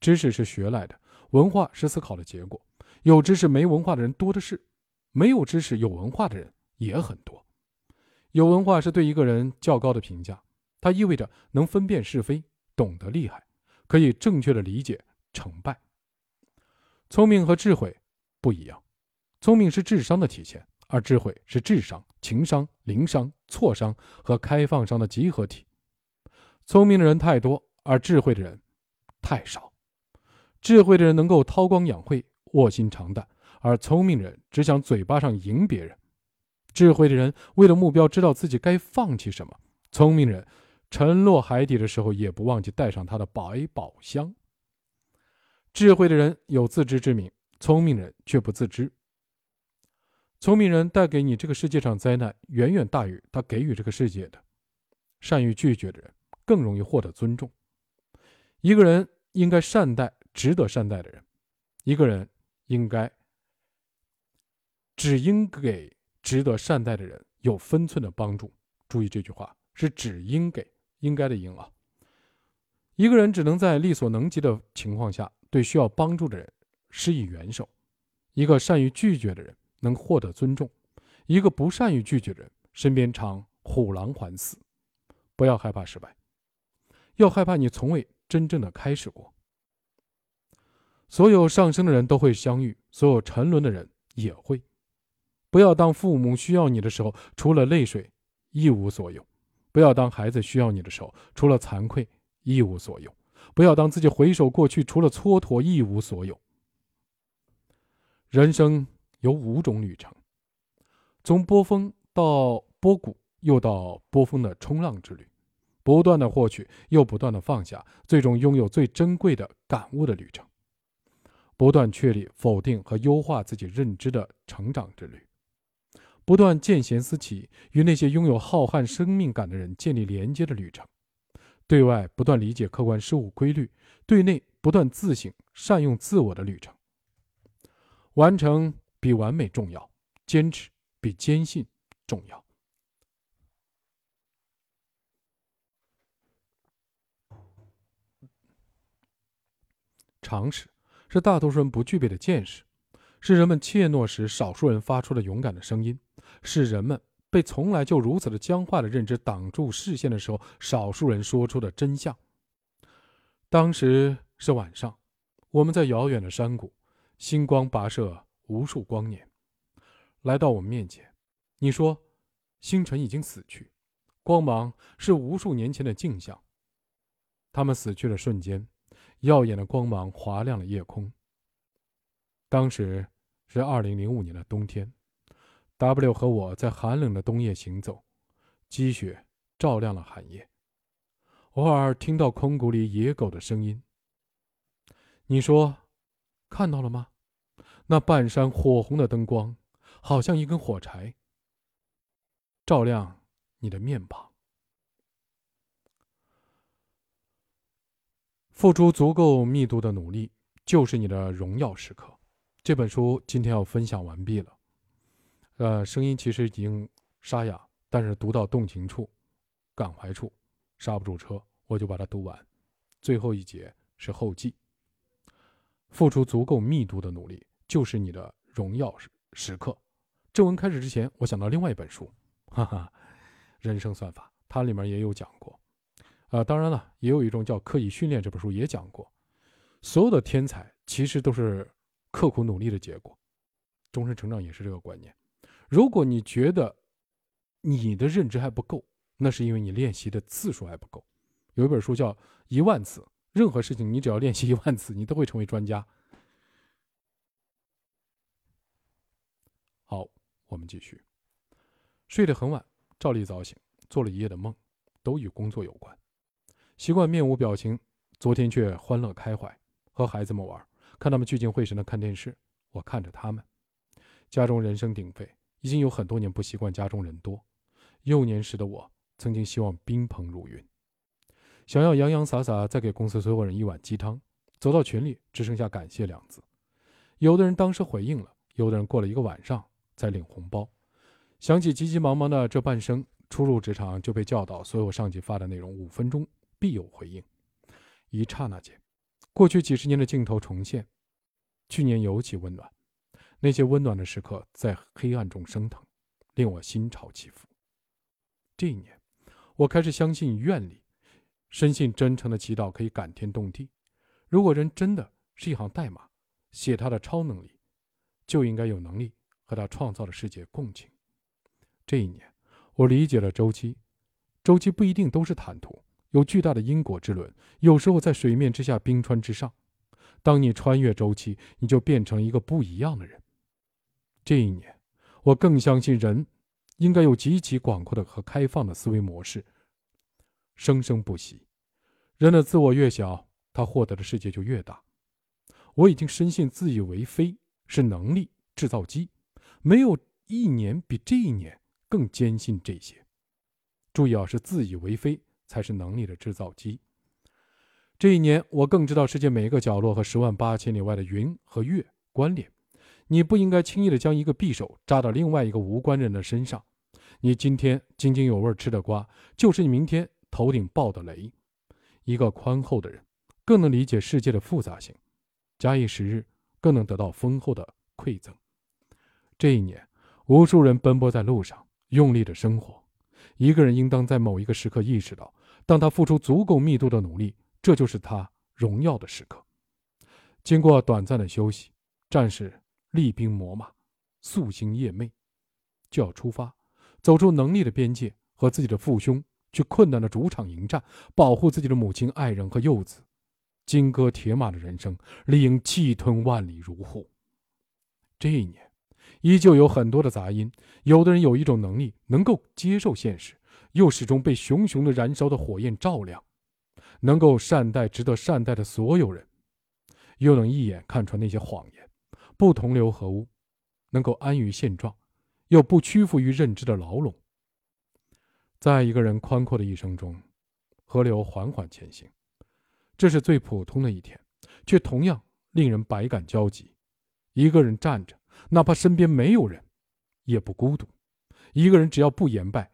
知识是学来的，文化是思考的结果。有知识没文化的人多的是，没有知识有文化的人也很多。有文化是对一个人较高的评价，它意味着能分辨是非，懂得厉害，可以正确的理解成败。聪明和智慧不一样，聪明是智商的体现，而智慧是智商、情商、灵商、错商和开放商的集合体。聪明的人太多，而智慧的人太少。智慧的人能够韬光养晦、卧薪尝胆，而聪明人只想嘴巴上赢别人。智慧的人为了目标，知道自己该放弃什么；聪明人沉落海底的时候，也不忘记带上他的百宝箱。智慧的人有自知之明，聪明人却不自知。聪明人带给你这个世界上灾难，远远大于他给予这个世界的。善于拒绝的人更容易获得尊重。一个人应该善待值得善待的人，一个人应该只应给。值得善待的人有分寸的帮助。注意这句话是只应给，应该的应啊。一个人只能在力所能及的情况下对需要帮助的人施以援手。一个善于拒绝的人能获得尊重，一个不善于拒绝的人身边常虎狼环伺。不要害怕失败，要害怕你从未真正的开始过。所有上升的人都会相遇，所有沉沦的人也会。不要当父母需要你的时候，除了泪水一无所有；不要当孩子需要你的时候，除了惭愧一无所有；不要当自己回首过去，除了蹉跎一无所有。人生有五种旅程：从波峰到波谷，又到波峰的冲浪之旅；不断的获取，又不断的放下，最终拥有最珍贵的感悟的旅程；不断确立、否定和优化自己认知的成长之旅。不断见贤思齐，与那些拥有浩瀚生命感的人建立连接的旅程；对外不断理解客观事物规律，对内不断自省善用自我的旅程。完成比完美重要，坚持比坚信重要。常识是大多数人不具备的见识，是人们怯懦时少数人发出的勇敢的声音。是人们被从来就如此的僵化的认知挡住视线的时候，少数人说出的真相。当时是晚上，我们在遥远的山谷，星光跋涉无数光年，来到我们面前。你说，星辰已经死去，光芒是无数年前的镜像。他们死去的瞬间，耀眼的光芒划亮了夜空。当时是二零零五年的冬天。W 和我在寒冷的冬夜行走，积雪照亮了寒夜，偶尔听到空谷里野狗的声音。你说，看到了吗？那半山火红的灯光，好像一根火柴，照亮你的面庞。付出足够密度的努力，就是你的荣耀时刻。这本书今天要分享完毕了。呃，声音其实已经沙哑，但是读到动情处、感怀处，刹不住车，我就把它读完。最后一节是后记。付出足够密度的努力就是你的荣耀时时刻。正文开始之前，我想到另外一本书，哈哈，人生算法，它里面也有讲过。啊，当然了，也有一种叫刻意训练，这本书也讲过。所有的天才其实都是刻苦努力的结果，终身成长也是这个观念。如果你觉得你的认知还不够，那是因为你练习的次数还不够。有一本书叫《一万次》，任何事情你只要练习一万次，你都会成为专家。好，我们继续。睡得很晚，照例早醒，做了一夜的梦，都与工作有关。习惯面无表情，昨天却欢乐开怀。和孩子们玩，看他们聚精会神的看电视，我看着他们。家中人声鼎沸，已经有很多年不习惯家中人多。幼年时的我，曾经希望宾朋如云，想要洋洋洒洒再给公司所有人一碗鸡汤。走到群里，只剩下感谢两字。有的人当时回应了，有的人过了一个晚上才领红包。想起急急忙忙的这半生，初入职场就被教导，所有上级发的内容五分钟必有回应。一刹那间。过去几十年的镜头重现，去年尤其温暖。那些温暖的时刻在黑暗中升腾，令我心潮起伏。这一年，我开始相信愿力，深信真诚的祈祷可以感天动地。如果人真的是一行代码，写他的超能力，就应该有能力和他创造的世界共情。这一年，我理解了周期，周期不一定都是坦途。有巨大的因果之轮，有时候在水面之下，冰川之上。当你穿越周期，你就变成一个不一样的人。这一年，我更相信人应该有极其广阔的和开放的思维模式。生生不息，人的自我越小，他获得的世界就越大。我已经深信自以为非是能力制造机，没有一年比这一年更坚信这些。注意啊，是自以为非。才是能力的制造机。这一年，我更知道世界每一个角落和十万八千里外的云和月关联。你不应该轻易的将一个匕首扎到另外一个无关人的身上。你今天津津有味儿吃的瓜，就是你明天头顶爆的雷。一个宽厚的人，更能理解世界的复杂性。假以时日，更能得到丰厚的馈赠。这一年，无数人奔波在路上，用力的生活。一个人应当在某一个时刻意识到，当他付出足够密度的努力，这就是他荣耀的时刻。经过短暂的休息，战士厉兵秣马，夙兴夜寐，就要出发，走出能力的边界，和自己的父兄去困难的主场迎战，保护自己的母亲、爱人和幼子。金戈铁马的人生，理应气吞万里如虎。这一年。依旧有很多的杂音。有的人有一种能力，能够接受现实，又始终被熊熊的燃烧的火焰照亮，能够善待值得善待的所有人，又能一眼看穿那些谎言，不同流合污，能够安于现状，又不屈服于认知的牢笼。在一个人宽阔的一生中，河流缓缓前行，这是最普通的一天，却同样令人百感交集。一个人站着。哪怕身边没有人，也不孤独。一个人只要不言败，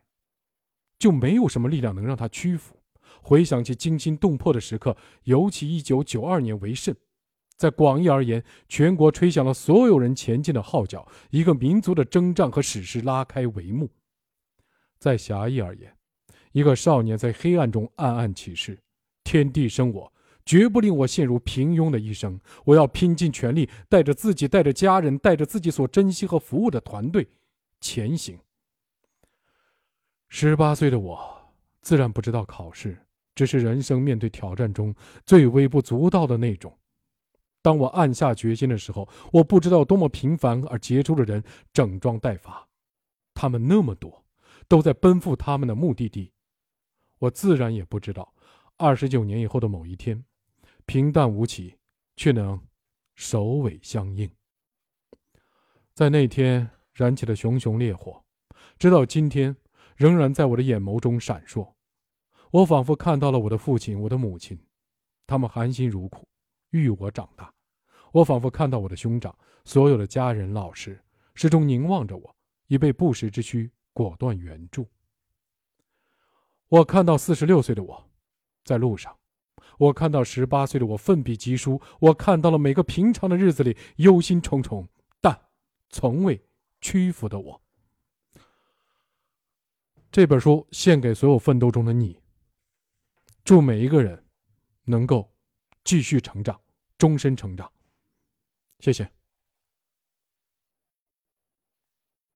就没有什么力量能让他屈服。回想起惊心动魄的时刻，尤其一九九二年为甚，在广义而言，全国吹响了所有人前进的号角，一个民族的征战和史诗拉开帷幕。在狭义而言，一个少年在黑暗中暗暗起誓：天地生我。绝不令我陷入平庸的一生。我要拼尽全力，带着自己，带着家人，带着自己所珍惜和服务的团队前行。十八岁的我，自然不知道考试只是人生面对挑战中最微不足道的那种。当我暗下决心的时候，我不知道多么平凡而杰出的人整装待发，他们那么多，都在奔赴他们的目的地。我自然也不知道，二十九年以后的某一天。平淡无奇，却能首尾相应。在那天燃起了熊熊烈火，直到今天仍然在我的眼眸中闪烁。我仿佛看到了我的父亲、我的母亲，他们含辛茹苦育我长大。我仿佛看到我的兄长、所有的家人、老师，始终凝望着我，以备不时之需果断援助。我看到四十六岁的我，在路上。我看到十八岁的我奋笔疾书，我看到了每个平常的日子里忧心忡忡，但从未屈服的我。这本书献给所有奋斗中的你。祝每一个人能够继续成长，终身成长。谢谢。